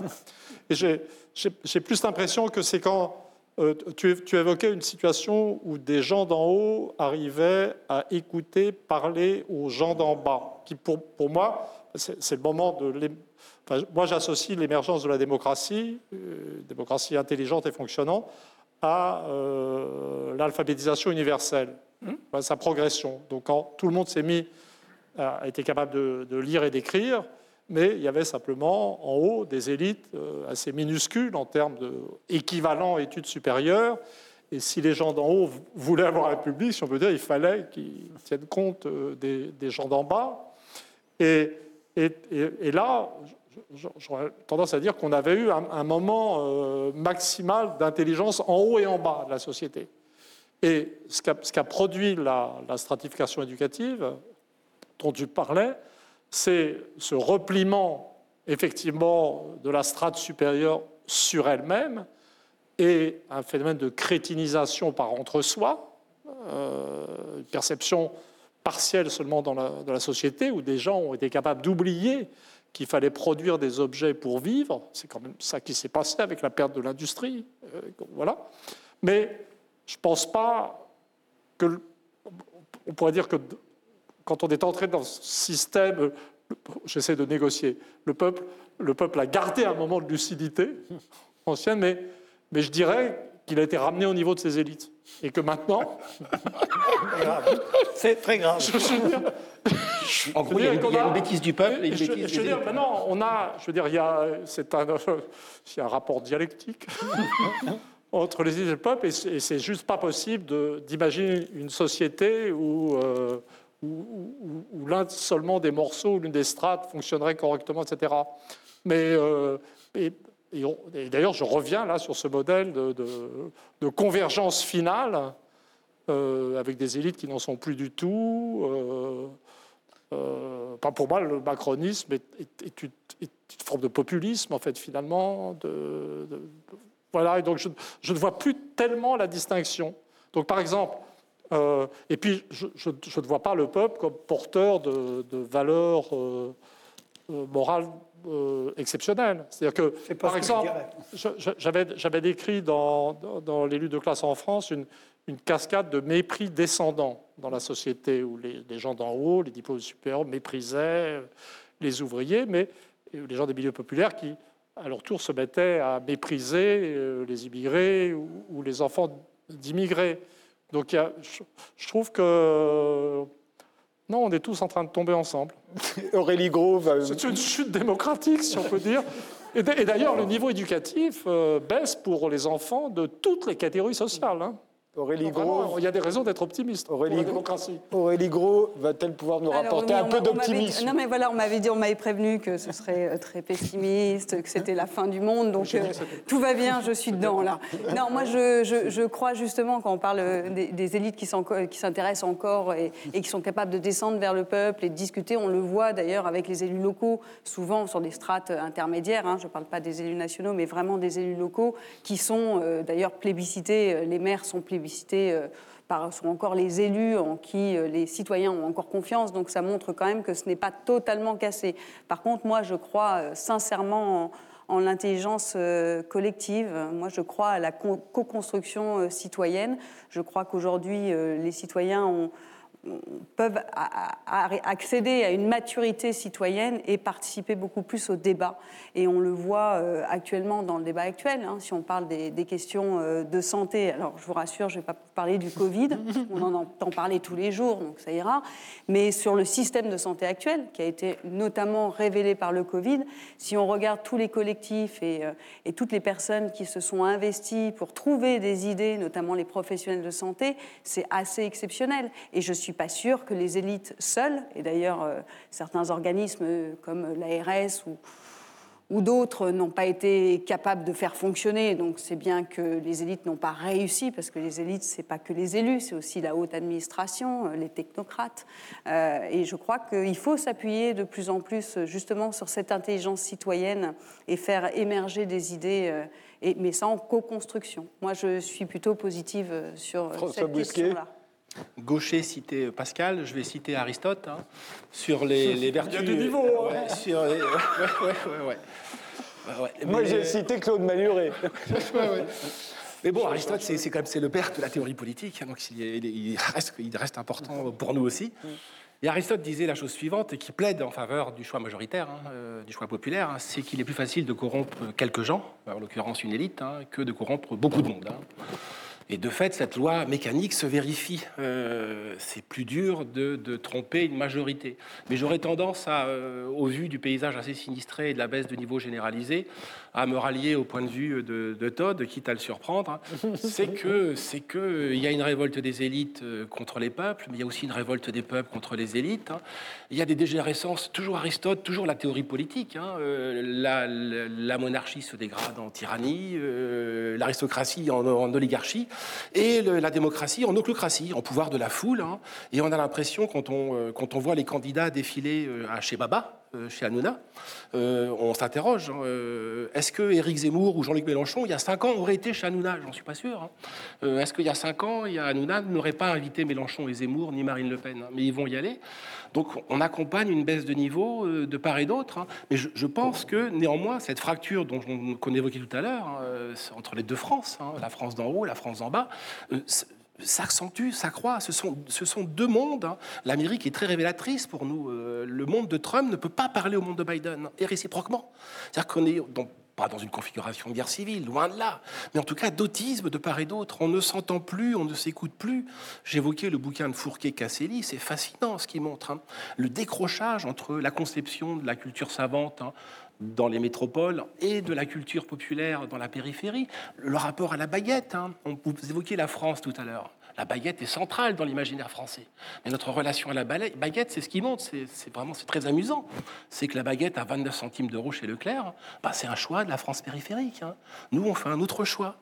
Et j'ai plus l'impression que c'est quand euh, tu, tu, évoquais une situation où des gens d'en haut arrivaient à écouter parler aux gens d'en bas, qui pour, pour moi, c'est le moment de moi, j'associe l'émergence de la démocratie, euh, démocratie intelligente et fonctionnante, à euh, l'alphabétisation universelle, mmh. sa progression. Donc, quand tout le monde s'est mis, a été capable de, lire et d'écrire, mais il y avait simplement en haut des élites euh, assez minuscules en termes d'équivalent études supérieures. Et si les gens d'en haut voulaient avoir un public, si on peut dire, il fallait qu'ils tiennent compte des, gens d'en bas. Et, là, j'aurais tendance à dire qu'on avait eu un, moment euh, maximal d'intelligence en haut et en bas de la société. Et ce qu'a produit la, stratification éducative dont tu parlais, c'est ce repliement effectivement de la strate supérieure sur elle-même et un phénomène de crétinisation par entre-soi, euh, une perception partielle seulement dans la, société où des gens ont été capables d'oublier qu'il fallait produire des objets pour vivre. C'est quand même ça qui s'est passé avec la perte de l'industrie. Euh, voilà. Mais je ne pense pas que. On pourrait dire que quand on est entré dans ce système, j'essaie de négocier, le peuple, le peuple a gardé un moment de lucidité ancienne, mais, mais je dirais qu'il a été ramené au niveau de ses élites. Et que maintenant. C'est très grave. en gros, il y, a une, bêtise du peuple et une je, bêtise je veux dire, maintenant, on a. Je veux dire, il y a, c'est un, il y a un rapport dialectique. entre les élites et le peuple, et c'est juste pas possible d'imaginer une société où, euh, où, l'un seulement des morceaux, l'une des strates fonctionnerait correctement, etc. Mais euh, et, d'ailleurs, je reviens là sur ce modèle de, convergence finale euh, avec des élites qui n'en sont plus du tout. Euh, euh pour moi, le macronisme est, une, forme de populisme, en fait, finalement. Voilà, et donc je, ne vois plus tellement la distinction. Donc, par exemple, euh, et puis je, ne vois pas le peuple comme porteur de, valeurs morales euh, exceptionnel. C'est-à-dire que, par exemple, j'avais décrit dans, dans, les luttes de classe en France une, une, cascade de mépris descendant dans la société où les, gens d'en haut, les diplômes supérieurs, méprisaient les ouvriers, mais les gens des milieux populaires qui, à leur tour, se mettaient à mépriser euh, les immigrés ou, les enfants d'immigrés. Donc, je, trouve que Non, on est tous en train de tomber ensemble. Aurélie Gros va... C'est une chute démocratique, si on peut dire. Et d'ailleurs, le niveau éducatif euh, baisse pour les enfants de toutes les catégories sociales. Hein. Aurélie Gros. il y a des raisons d'être optimiste Aurélie, pour la démocratie. Aurélie Gros va-t-elle pouvoir nous rapporter un peu d'optimisme Non, mais voilà, on m'avait dit, on m'avait prévenu que ce serait euh, très pessimiste, que c'était la fin du monde, donc euh, tout va bien, je suis dedans là. Non, moi je, je, crois justement quand on parle euh, des, élites qui s'intéressent encore et, et, qui sont capables de descendre vers le peuple et de discuter, on le voit d'ailleurs avec les élus locaux, souvent sur des strates intermédiaires, hein, je ne parle pas des élus nationaux, mais vraiment des élus locaux qui sont d'ailleurs plébiscités, les maires sont plébiscités euh, par, sont encore les élus en qui euh, les citoyens ont encore confiance. Donc ça montre quand même que ce n'est pas totalement cassé. Par contre, moi, je crois euh, sincèrement en, l'intelligence collective. Moi, je crois à la co-construction citoyenne. Je crois qu'aujourd'hui, les citoyens ont peuvent accéder à une maturité citoyenne et participer beaucoup plus au débat. Et on le voit euh, actuellement dans le débat actuel, hein, si on parle des, questions euh, de santé. Alors je vous rassure, je ne vais pas parler du Covid, on en entend parler tous les jours, donc ça ira. Mais sur le système de santé actuel, qui a été notamment révélé par le Covid, si on regarde tous les collectifs et, euh, et toutes les personnes qui se sont investies pour trouver des idées, notamment les professionnels de santé, c'est assez exceptionnel. Et je suis pas sûr que les élites seules, et d'ailleurs euh, certains organismes euh, comme l'ARS ou, ou d'autres n'ont pas été capables de faire fonctionner. Donc c'est bien que les élites n'ont pas réussi, parce que les élites, c'est pas que les élus, c'est aussi la haute administration, euh, les technocrates. et je crois qu'il faut s'appuyer de plus en plus justement sur cette intelligence citoyenne et faire émerger des idées, et, mais en co-construction. Moi, je suis plutôt positive sur cette question-là. Gaucher citait Pascal, je vais citer Aristote hein, sur les, vertus. Il y a du niveau. Hein. sur ouais, ouais, ouais, Moi, j'ai cité Claude Maluré. Mais bon, Aristote, c'est quand même c'est le père de la théorie politique, hein, donc il, reste, il, reste, important pour nous aussi. Et Aristote disait la chose suivante, qui plaide en faveur du choix majoritaire, euh, du choix populaire, c'est qu'il est plus facile de corrompre quelques gens, en l'occurrence une élite, que de corrompre beaucoup de monde. Et de fait, cette loi mécanique se vérifie. Euh, c'est plus dur de, tromper une majorité. Mais j'aurais tendance, euh, au vu du paysage assez sinistré et de la baisse de niveau généralisé, à me rallier au point de vue de, de Todd, quitte à le surprendre. c'est que c'est que il y a une révolte des élites euh, contre les peuples, mais il y a aussi une révolte des peuples contre les élites. Hein. Il y a des dégénérescences. Toujours Aristote, toujours la théorie politique. Hein. la, monarchie se dégrade en tyrannie, l'aristocratie en, en oligarchie et la démocratie en oclocratie, en pouvoir de la foule. Hein. Et on a l'impression, quand on, euh, quand on voit les candidats défiler euh, à chez Baba, euh, chez Hanouna, on s'interroge. Hein, est-ce que Éric Zemmour ou Jean-Luc Mélenchon, il y a cinq ans, auraient été chez Hanouna? J'en suis pas sûr. Hein. Est-ce qu'il y a cinq ans, il y a Hanouna n'aurait pas invité Mélenchon et Zemmour, ni Marine Le Pen Mais ils vont y aller. Donc on accompagne une baisse de niveau de part et d'autre. Mais je, pense que néanmoins, cette fracture dont qu'on évoquait tout à l'heure, entre les deux France, la France d'en haut, la France d'en bas, s'accentue, s'accroît. Ce sont, ce sont deux mondes. Hein. L'Amérique est très révélatrice pour nous. Euh, le monde de Trump ne peut pas parler au monde de Biden, et réciproquement. C'est-à-dire qu'on est pas dans une configuration de guerre civile, loin de là, mais en tout cas d'autisme de part et d'autre. On ne s'entend plus, on ne s'écoute plus. J'évoquais le bouquin de Fourquet-Casselli, c'est fascinant ce qu'il montre. Hein. Le décrochage entre la conception de la culture savante hein, dans les métropoles et de la culture populaire dans la périphérie. Le rapport à la baguette, hein. on, vous évoquiez la France tout à l'heure. La baguette est centrale dans l'imaginaire français. Mais notre relation à la baguette, c'est ce qui monte. C'est vraiment c'est très amusant. C'est que la baguette à 29 centimes d'euros chez Leclerc, bah, c'est un choix de la France périphérique. Hein. Nous, on fait un autre choix.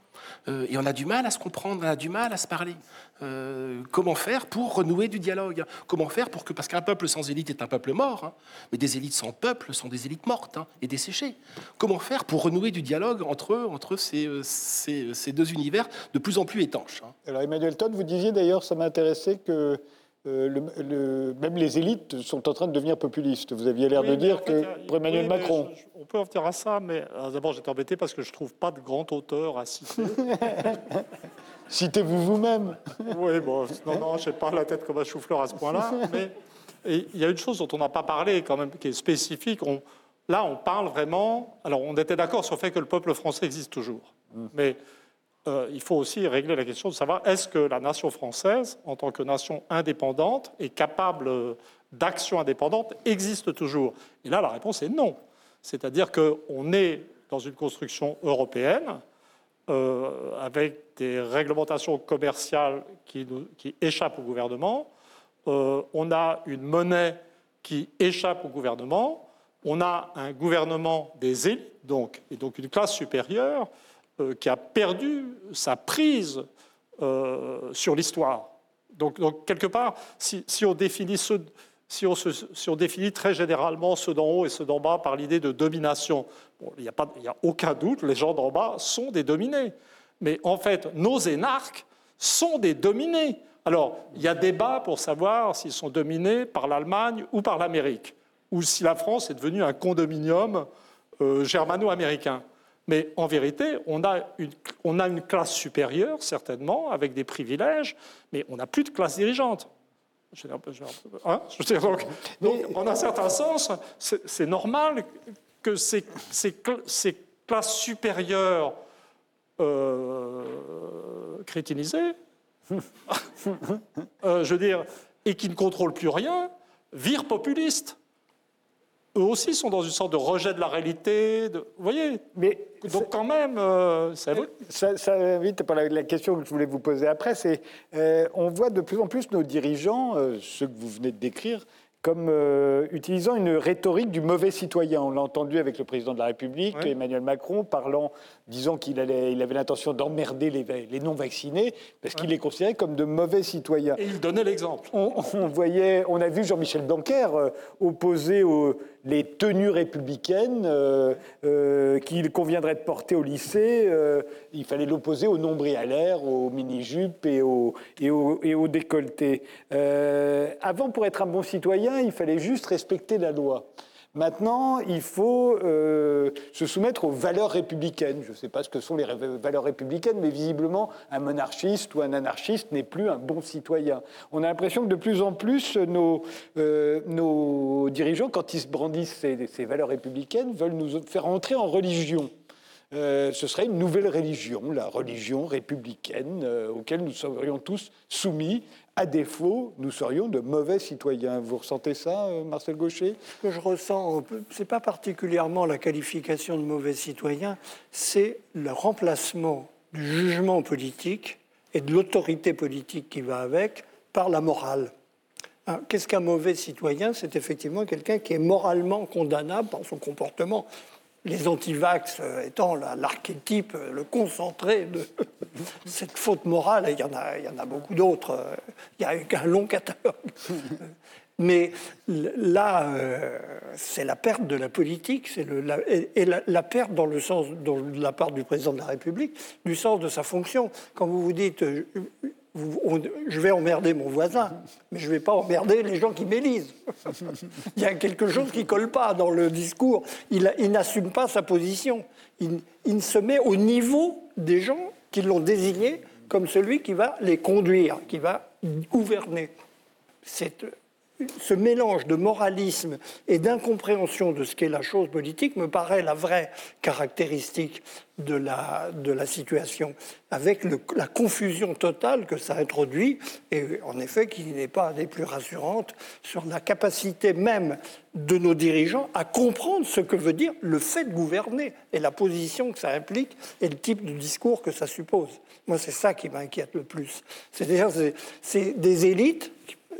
Euh, et on a du mal à se comprendre, on a du mal à se parler. Euh, comment faire pour renouer du dialogue? Comment faire pour que, parce qu'un peuple sans élite est un peuple mort, hein, mais des élites sans peuple sont des élites mortes hein, et desséchées. Comment faire pour renouer du dialogue entre, entre ces, euh, ces, deux univers de plus en plus étanches hein? Alors Emmanuel Todd, vous disiez d'ailleurs, ça m'intéressait que euh, le, même les élites sont en train de devenir populistes. Vous aviez l'air de dire que pour Emmanuel Macron. on peut en venir à ça, mais euh, d'abord j'étais embêté parce que je ne trouve pas de grand auteur à citer. Citez-vous vous-même. oui, bon, non, non, je n'ai pas la tête comme un chou-fleur à ce point-là. mais il y a une chose dont on n'a pas parlé quand même, qui est spécifique. On, là, on parle vraiment. Alors, on était d'accord sur le fait que le peuple français existe toujours. Mm. Mais euh, il faut aussi régler la question de savoir est-ce que la nation française, en tant que nation indépendante et capable d'action indépendante, existe toujours? Et là, la réponse est non. C'est-à-dire qu'on est dans une construction européenne euh, avec des réglementations commerciales qui, échappent au gouvernement. Euh, on a une monnaie qui échappe au gouvernement. On a un gouvernement des élites, donc, et donc une classe supérieure qui a perdu sa prise sur l'histoire. Donc, quelque part, si, on définit si on, définit très généralement ceux d'en haut et ceux d'en bas par l'idée de domination, il n'y a, a, aucun doute, les gens d'en bas sont des dominés. Mais en fait, nos énarques sont des dominés. Alors, il y a débat pour savoir s'ils sont dominés par l'Allemagne ou par l'Amérique, ou si la France est devenue un condominium euh, germano-américain. Mais en vérité, on a, une, on a une classe supérieure, certainement, avec des privilèges, mais on n'a plus de classe dirigeante. Hein donc, en un certain sens, c'est normal que ces, classes supérieures euh, crétinisées, euh, je veux dire, et qui ne contrôlent plus rien, virent populistes eux aussi sont dans une sorte de rejet de la réalité. De, vous voyez Mais Donc quand même, euh, ça, ça, invite par la, question que je voulais vous poser après, c'est euh, on voit de plus en plus nos dirigeants, euh, ceux que vous venez de décrire, comme utilisant une rhétorique du mauvais citoyen. On l'a entendu avec le président de la République, Emmanuel Macron, parlant, disant qu'il il avait l'intention d'emmerder les, non-vaccinés, parce qu'il les considérait comme de mauvais citoyens. Et il donnait l'exemple. On, voyait, on a vu Jean-Michel Blanquer opposer aux, les tenues républicaines euh, qu'il conviendrait de porter au lycée. il fallait l'opposer au nombril à l'air, aux mini-jupes et aux, et et aux décolletés. avant, pour être un bon citoyen, il fallait juste respecter la loi. Maintenant, il faut euh, se soumettre aux valeurs républicaines. Je ne sais pas ce que sont les valeurs républicaines, mais visiblement, un monarchiste ou un anarchiste n'est plus un bon citoyen. On a l'impression que de plus en plus, nos, euh, dirigeants, quand ils se brandissent ces, ces, valeurs républicaines, veulent nous faire entrer en religion. Euh, ce serait une nouvelle religion, la religion républicaine, auquel nous serions tous soumis, à défaut, nous serions de mauvais citoyens. Vous ressentez ça, euh, Marcel Gaucher? Ce que je ressens, ce n'est pas particulièrement la qualification de mauvais citoyen, c'est le remplacement du jugement politique et de l'autorité politique qui va avec par la morale. Hein, qu'est-ce qu'un mauvais citoyen? C'est effectivement quelqu'un qui est moralement condamnable par son comportement les antivax étant l'archétype, le concentré de cette faute morale, il y en a, il y en a beaucoup d'autres, il y a un long catalogue. Mais là, euh, c'est la perte de la politique, c'est la, et, la, perte dans le sens, de la part du président de la République, du sens de sa fonction. Quand vous vous dites, je vais emmerder mon voisin, mais je ne vais pas emmerder les gens qui m'élisent. Il y a quelque chose qui ne colle pas dans le discours. Il, n'assume pas sa position. Il, il, se met au niveau des gens qui l'ont désigné comme celui qui va les conduire, qui va gouverner. C'est ce mélange de moralisme et d'incompréhension de ce qu'est la chose politique me paraît la vraie caractéristique de la, situation, avec la confusion totale que ça introduit, et en effet qui n'est pas des plus rassurantes sur la capacité même de nos dirigeants à comprendre ce que veut dire le fait de gouverner, et la position que ça implique, et le type de discours que ça suppose. Moi, c'est ça qui m'inquiète le plus. C'est-à-dire, c'est des élites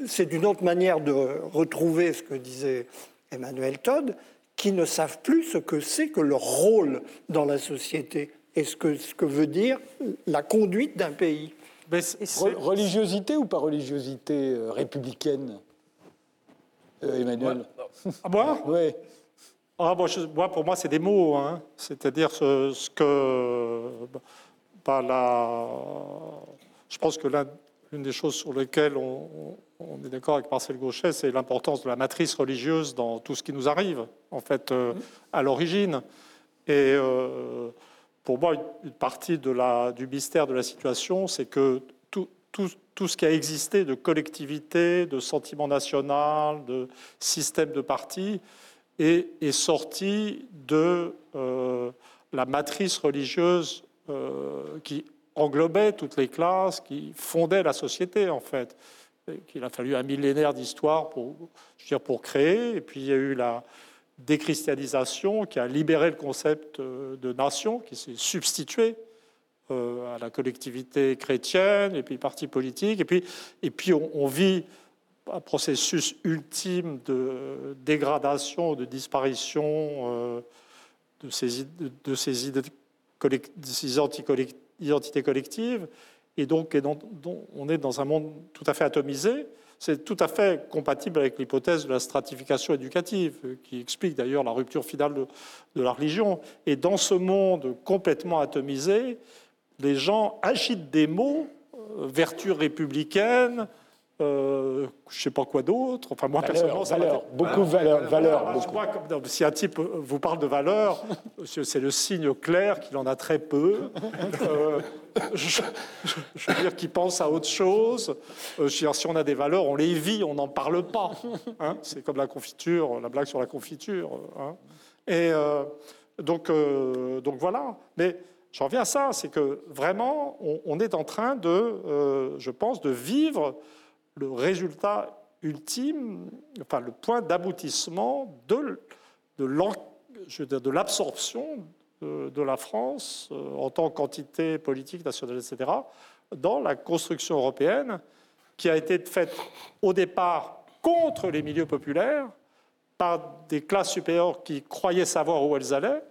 c'est une autre manière de retrouver ce que disait Emmanuel Todd, qui ne savent plus ce que c'est que leur rôle dans la société et ce que, ce que veut dire la conduite d'un pays. religiosité ou pas religiosité euh, républicaine, euh, Emmanuel Ah, moi Oui. Ah, moi, pour moi, c'est des mots. Hein. C'est-à-dire ce, que. Bah, la, je pense que l'une des choses sur lesquelles on, on est d'accord avec Marcel Gauchet, c'est l'importance de la matrice religieuse dans tout ce qui nous arrive, en fait, euh, à l'origine. Et euh, pour moi, une partie de la, du mystère de la situation, c'est que tout, tout, tout, ce qui a existé de collectivité, de sentiment national, de système de parti, est, est sorti de euh, la matrice religieuse qui englobait toutes les classes, qui fondaient la société, en fait. Qu'il a fallu un millénaire d'histoire pour, créer. Et puis il y a eu la déchristianisation qui a libéré le concept euh, de nation, qui s'est substitué euh, à la collectivité chrétienne et puis parti politique. Et puis, et puis on, vit un processus ultime de dégradation, de disparition euh, de ces, de ces, identités collectives. Et donc, on est dans un monde tout à fait atomisé. C'est tout à fait compatible avec l'hypothèse de la stratification éducative, qui explique d'ailleurs la rupture finale de, de, la religion. Et dans ce monde complètement atomisé, les gens agitent des mots, euh, vertu républicaine, euh, je ne sais pas quoi d'autre. Enfin, moi, personnellement, ça valeur, beaucoup de valeur. valeur si un type vous parle de valeur, c'est le signe clair qu'il en a très peu. Euh, je, veux dire qu'il pense à autre chose. je veux dire, si on a des valeurs, on les vit, on n'en parle pas. Hein. c'est comme la confiture, la blague sur la confiture. Hein. Et donc, donc voilà. Mais J'en reviens à ça, c'est que vraiment, on, est en train de, euh, je pense, de vivre le résultat ultime, enfin le point d'aboutissement de, l'absorption de, la France euh, en tant qu'entité politique, nationale, etc., dans la construction européenne, qui a été faite au départ contre les milieux populaires, par des classes supérieures qui croyaient savoir où elles allaient,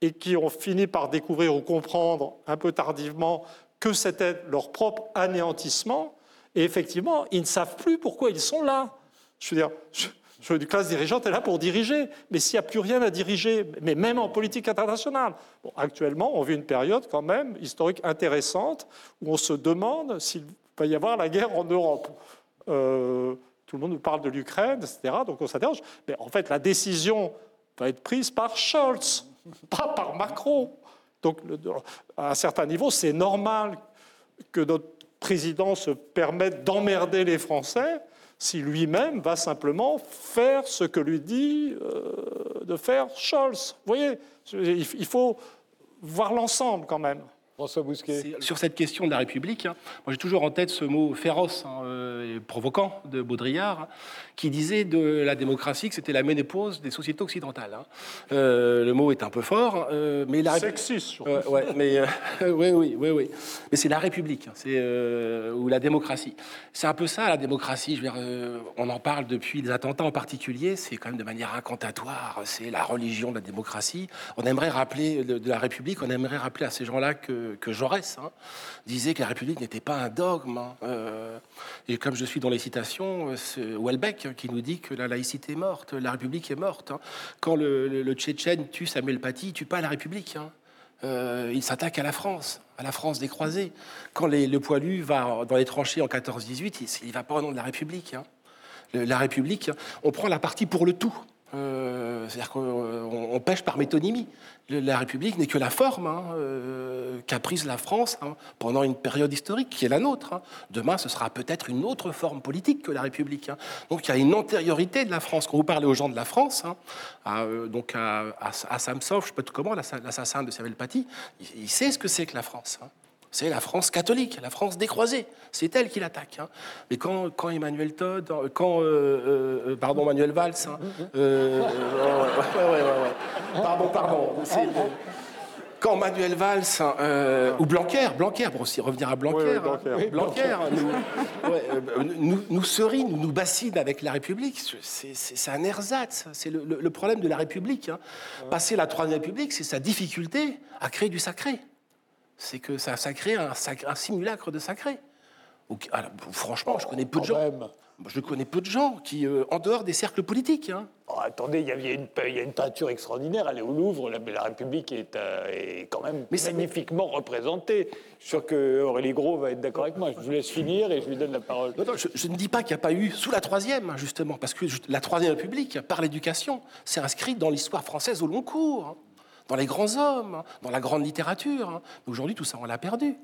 et qui ont fini par découvrir ou comprendre un peu tardivement que c'était leur propre anéantissement. Et effectivement, ils ne savent plus pourquoi ils sont là. Je veux dire, je, une classe dirigeante est là pour diriger, mais s'il n'y a plus rien à diriger, mais même en politique internationale. Actuellement, on vit une période quand même historique intéressante où on se demande s'il va y avoir la guerre en Europe. Euh, tout le monde nous parle de l'Ukraine, etc. Donc on s'interroge. Mais en fait, la décision va être prise par Scholz pas par Macron. Donc, à un certain niveau, c'est normal que notre président se permette d'emmerder les Français si lui-même va simplement faire ce que lui dit euh, de faire Scholz. Vous voyez, il faut voir l'ensemble quand même. François Bousquet. Sur cette question de la République, hein, moi j'ai toujours en tête ce mot féroce hein, euh, et provoquant de Baudrillard, qui disait de la démocratie que c'était la ménépause des sociétés occidentales. Hein. Euh, le mot est un peu fort, euh, mais la Sexiste, ouais, mais oui, oui, oui, oui. Mais c'est la République, c'est ou la démocratie. C'est un peu ça la démocratie. Je veux dire, on en parle depuis les attentats en particulier. C'est quand même de manière incantatoire. C'est la religion de la démocratie. On aimerait rappeler de la République. On aimerait rappeler à ces gens-là que que, Jaurès hein, disait que la République n'était pas un dogme. Hein. Euh, et comme je suis dans les citations, c'est Welbeck hein, qui nous dit que la laïcité est morte, la République est morte. Quand le, Tchétchène tue Samuel Paty, il tue pas la République. Euh, il s'attaque à la France, à la France des croisés. Quand le poilu va dans les tranchées en 14-18, il ne va pas au nom de la République. la République, on prend la partie pour le tout. Euh, c'est-à-dire qu'on pêche par métonymie. La République n'est que la forme hein, euh, qu'a prise la France hein, pendant une période historique qui est la nôtre. Hein. Demain, ce sera peut-être une autre forme politique que la République. Donc il y a une antériorité de la France. Quand vous parlez aux gens de la France, à, euh, donc à, Samsov, je sais pas comment, l'assassin de Samuel Paty, il, sait ce que c'est que la France c'est la France catholique, la France décroisée. C'est elle qui l'attaque. Hein. Mais quand, quand, Emmanuel Todd, quand, euh, euh, pardon, Manuel Valls, hein, euh, pardon, pardon, quand Manuel Valls hein, ou Blanquer, Blanquer, pour aussi revenir à Blanquer, Blanquer, nous, nous, serine, nous, nous bassine avec la République, c'est un ersatz. C'est le, problème de la République. Passer la Troisième République, c'est sa difficulté à créer du sacré c'est que ça, ça crée un, un, simulacre de sacré. franchement, je connais peu de gens. Je connais peu de gens qui, euh, en dehors des cercles politiques. Hein. Oh, attendez, il y, a une, y a une peinture extraordinaire. Elle est au Louvre. La, la République est, euh, est, quand même magnifiquement représentée. Je suis sûr que Aurélie Gros va être d'accord avec moi. Je vous laisse finir et je lui donne la parole. je, ne dis pas qu'il n'y a pas eu sous la troisième, justement, parce que la troisième République, par l'éducation, s'est inscrite dans l'histoire française au long cours. Dans les grands hommes, hein, dans la grande littérature. Hein. Aujourd'hui, tout ça, on l'a perdu.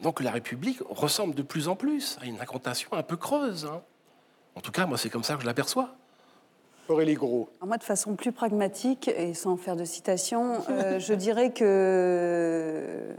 Donc la République ressemble de plus en plus à une incantation un peu creuse. Hein. En tout cas, moi, c'est comme ça que je l'aperçois. Aurélie Gros. moi, de façon plus pragmatique et sans faire de citation, euh, je dirais que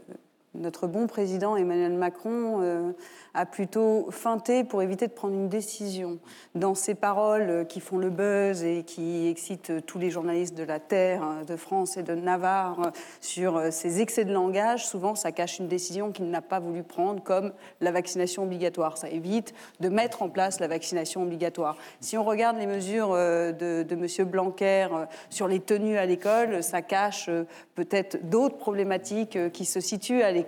notre bon président Emmanuel Macron euh, a plutôt feinté pour éviter de prendre une décision. Dans ses paroles qui font le buzz et qui excitent tous les journalistes de la Terre, de France et de Navarre sur ses excès de langage, souvent ça cache une décision qu'il n'a pas voulu prendre, comme la vaccination obligatoire. Ça évite de mettre en place la vaccination obligatoire. Si on regarde les mesures euh, de, de M. Blanquer euh, sur les tenues à l'école, ça cache euh, peut-être d'autres problématiques qui se situent à l'école.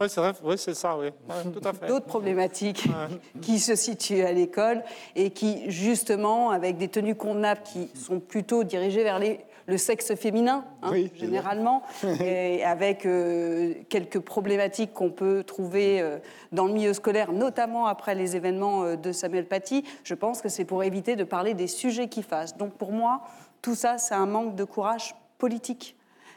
Oui, c'est vrai, oui, c'est ça, oui. tout à fait. D'autres problématiques qui se situent à l'école et qui, justement, avec des tenues convenables qui sont plutôt dirigées vers les, le sexe féminin, hein, généralement, et avec euh, quelques problématiques qu'on peut trouver euh, dans le milieu scolaire, notamment après les événements euh, de Samuel Paty, je pense que c'est pour éviter de parler des sujets qui fassent. Donc pour moi, tout ça, c'est un manque de courage politique.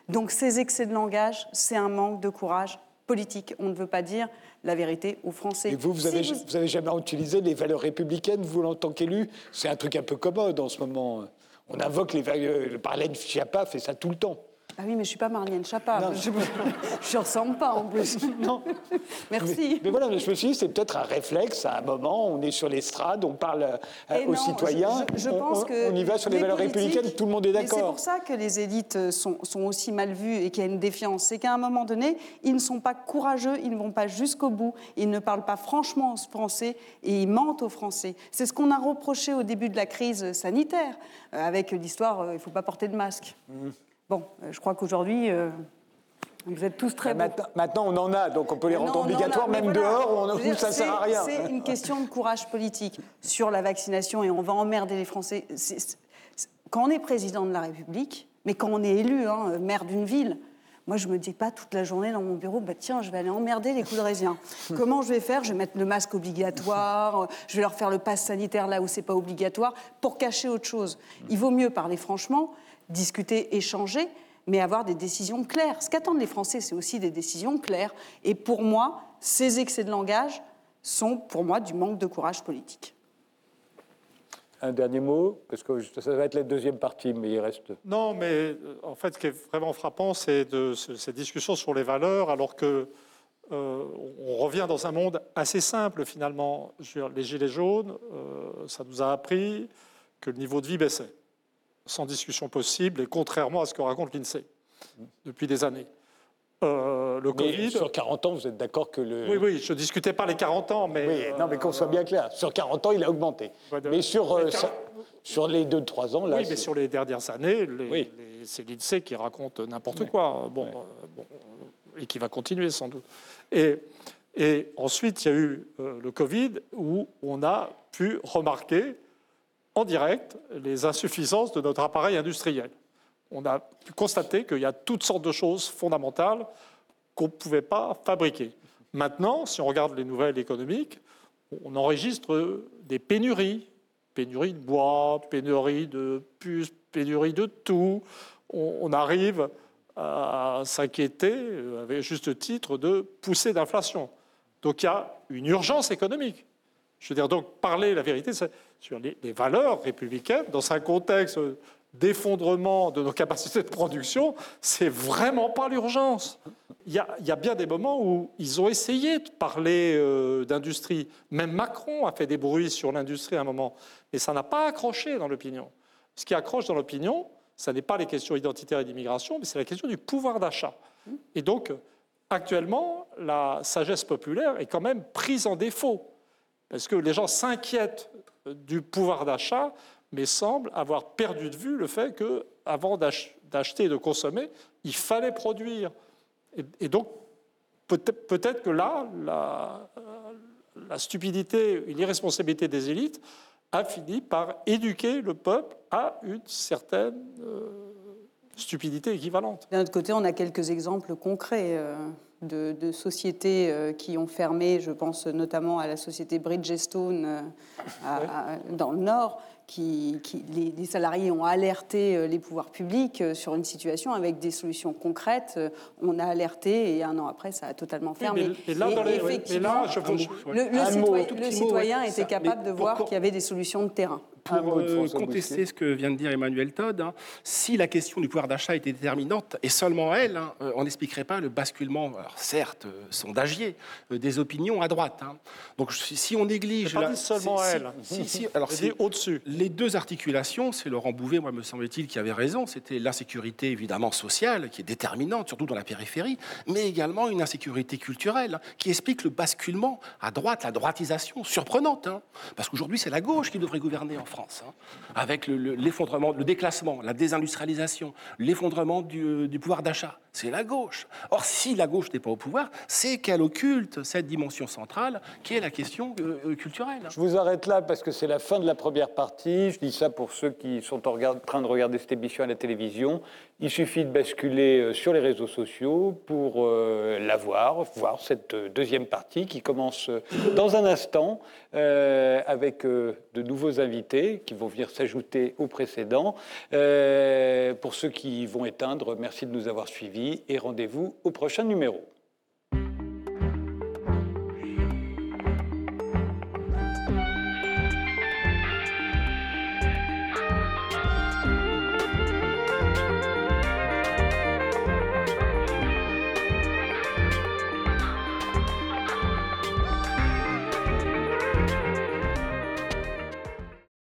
Donc ces excès de langage, c'est un manque de courage politique. On ne veut pas dire la vérité aux Français. Et vous, vous avez, vous... avez jamais utilisé les valeurs républicaines, vous, en tant qu'élu? C'est un truc un peu commode en ce moment. On invoque les valeurs. Le Parlène Schiappa fait ça tout le temps. Ah oui, mais je suis pas Marlène Chapa. Je ne ressemble pas en plus. Non. Merci. Mais, voilà, je me suis dit, c'est peut-être un réflexe à un moment. On est sur l'estrade, on parle euh, aux citoyens. Je, pense on, que on y va sur les, valeurs républicaines, tout le monde est d'accord. C'est pour ça que les élites sont, sont aussi mal vues et qu'il y a une défiance. C'est qu'à un moment donné, ils ne sont pas courageux, ils ne vont pas jusqu'au bout, ils ne parlent pas franchement aux Français et ils mentent aux Français. C'est ce qu'on a reproché au début de la crise sanitaire, euh, avec l'histoire euh, il ne faut pas porter de masque. Mmh. Bon, euh, je crois qu'aujourd'hui, euh, vous êtes tous très maintenant, maintenant, on en a, donc on peut les rendre obligatoires, même dehors, on, dire, ça ne sert à rien. C'est une question de courage politique sur la vaccination et on va emmerder les Français. quand on est président de la République, mais quand on est élu, hein, maire d'une ville, moi, je me dis pas toute la journée dans mon bureau, bah tiens, je vais aller emmerder les coudrésiens. Comment je vais faire? Je vais mettre le masque obligatoire, je vais leur faire le pass sanitaire là où c'est pas obligatoire, pour cacher autre chose. Il vaut mieux parler franchement discuter, échanger, mais avoir des décisions claires. Ce qu'attendent les Français, c'est aussi des décisions claires. Et pour moi, ces excès de langage sont pour moi du manque de courage politique. Un dernier mot, parce que ça va être la deuxième partie, mais il reste. Non, mais euh, en fait, ce qui est vraiment frappant, c'est de ces discussions sur les valeurs, alors que euh, on revient dans un monde assez simple finalement. Les gilets jaunes, euh, ça nous a appris que le niveau de vie baissait sans discussion possible, et contrairement à ce que raconte l'INSEE depuis des années. Euh, le Covid. Sur 40 ans, vous êtes d'accord que le. Oui, oui, je ne discutais pas les 40 ans, mais. Oui, non, mais qu'on soit bien clair. Sur 40 ans, il a augmenté. mais sur, euh, sur les 2-3 ans, là. Oui, mais sur les dernières années, c'est l'INSEE qui raconte n'importe quoi. Bon, euh, bon, et qui va continuer sans doute. Et, et ensuite, il y a eu le Covid où on a pu remarquer en direct les insuffisances de notre appareil industriel. On a pu constater qu'il y a toutes sortes de choses fondamentales qu'on ne pouvait pas fabriquer. Maintenant, si on regarde les nouvelles économiques, on enregistre des pénuries. Pénurie de bois, pénurie de puces, pénurie de tout. On, arrive à s'inquiéter, avec juste titre, de pousser d'inflation. Donc il y a une urgence économique. Je veux dire, donc parler la vérité sur les, valeurs républicaines dans un contexte d'effondrement de nos capacités de production, c'est vraiment pas l'urgence. Il y, a, bien des moments où ils ont essayé de parler euh, d'industrie. Même Macron a fait des bruits sur l'industrie à un moment, mais ça n'a pas accroché dans l'opinion. Ce qui accroche dans l'opinion, ce n'est pas les questions identitaires et d'immigration, mais c'est la question du pouvoir d'achat. Et donc, actuellement, la sagesse populaire est quand même prise en défaut. Parce que les gens s'inquiètent du pouvoir d'achat, mais semblent avoir perdu de vue le fait qu'avant d'acheter et de consommer, il fallait produire. Et, donc, peut-être que là, la, stupidité l'irresponsabilité des élites a fini par éduquer le peuple à une certaine euh, stupidité équivalente. D'un autre côté, on a quelques exemples concrets. Euh, de, sociétés euh, qui ont fermé, je pense notamment à la société Bridgestone euh, dans le Nord, qui, les, salariés ont alerté euh, les pouvoirs publics sur une situation avec des solutions concrètes. On a alerté et un an après, ça a totalement fermé. et, là, effectivement, le, citoyen, était capable de voir qu'il y avait des solutions de terrain. Pour euh, contester ce que vient de dire Emmanuel Todd, hein, si la question du pouvoir d'achat était déterminante, et seulement elle, hein, euh, on n'expliquerait pas le basculement, alors certes, euh, sondagier, des opinions à droite. Hein. Donc si on néglige... Pas dit seulement elle. Si, alors c'est au-dessus. Les deux articulations, c'est Laurent Bouvet, moi me semble-t-il, qui avait raison, c'était l'insécurité évidemment sociale, qui est déterminante, surtout dans la périphérie, mais également une insécurité culturelle, qui explique le basculement à droite, la droitisation surprenante. Parce qu'aujourd'hui, c'est la gauche qui devrait gouverner en France, hein, avec l'effondrement, le, déclassement, la désindustrialisation, l'effondrement du, euh, pouvoir d'achat. C'est la gauche. Or, si la gauche n'est pas au pouvoir, c'est qu'elle occulte cette dimension centrale qui est la question euh, euh, culturelle. Je vous arrête là parce que c'est la fin de la première partie. Je dis ça pour ceux qui sont en train de regarder cette émission à la télévision. Il suffit de basculer sur les réseaux sociaux pour la voir, voir cette deuxième partie qui commence dans un instant avec de nouveaux invités qui vont venir s'ajouter aux précédents. Euh, pour ceux qui vont éteindre, merci de nous avoir suivis et rendez-vous au prochain numéro.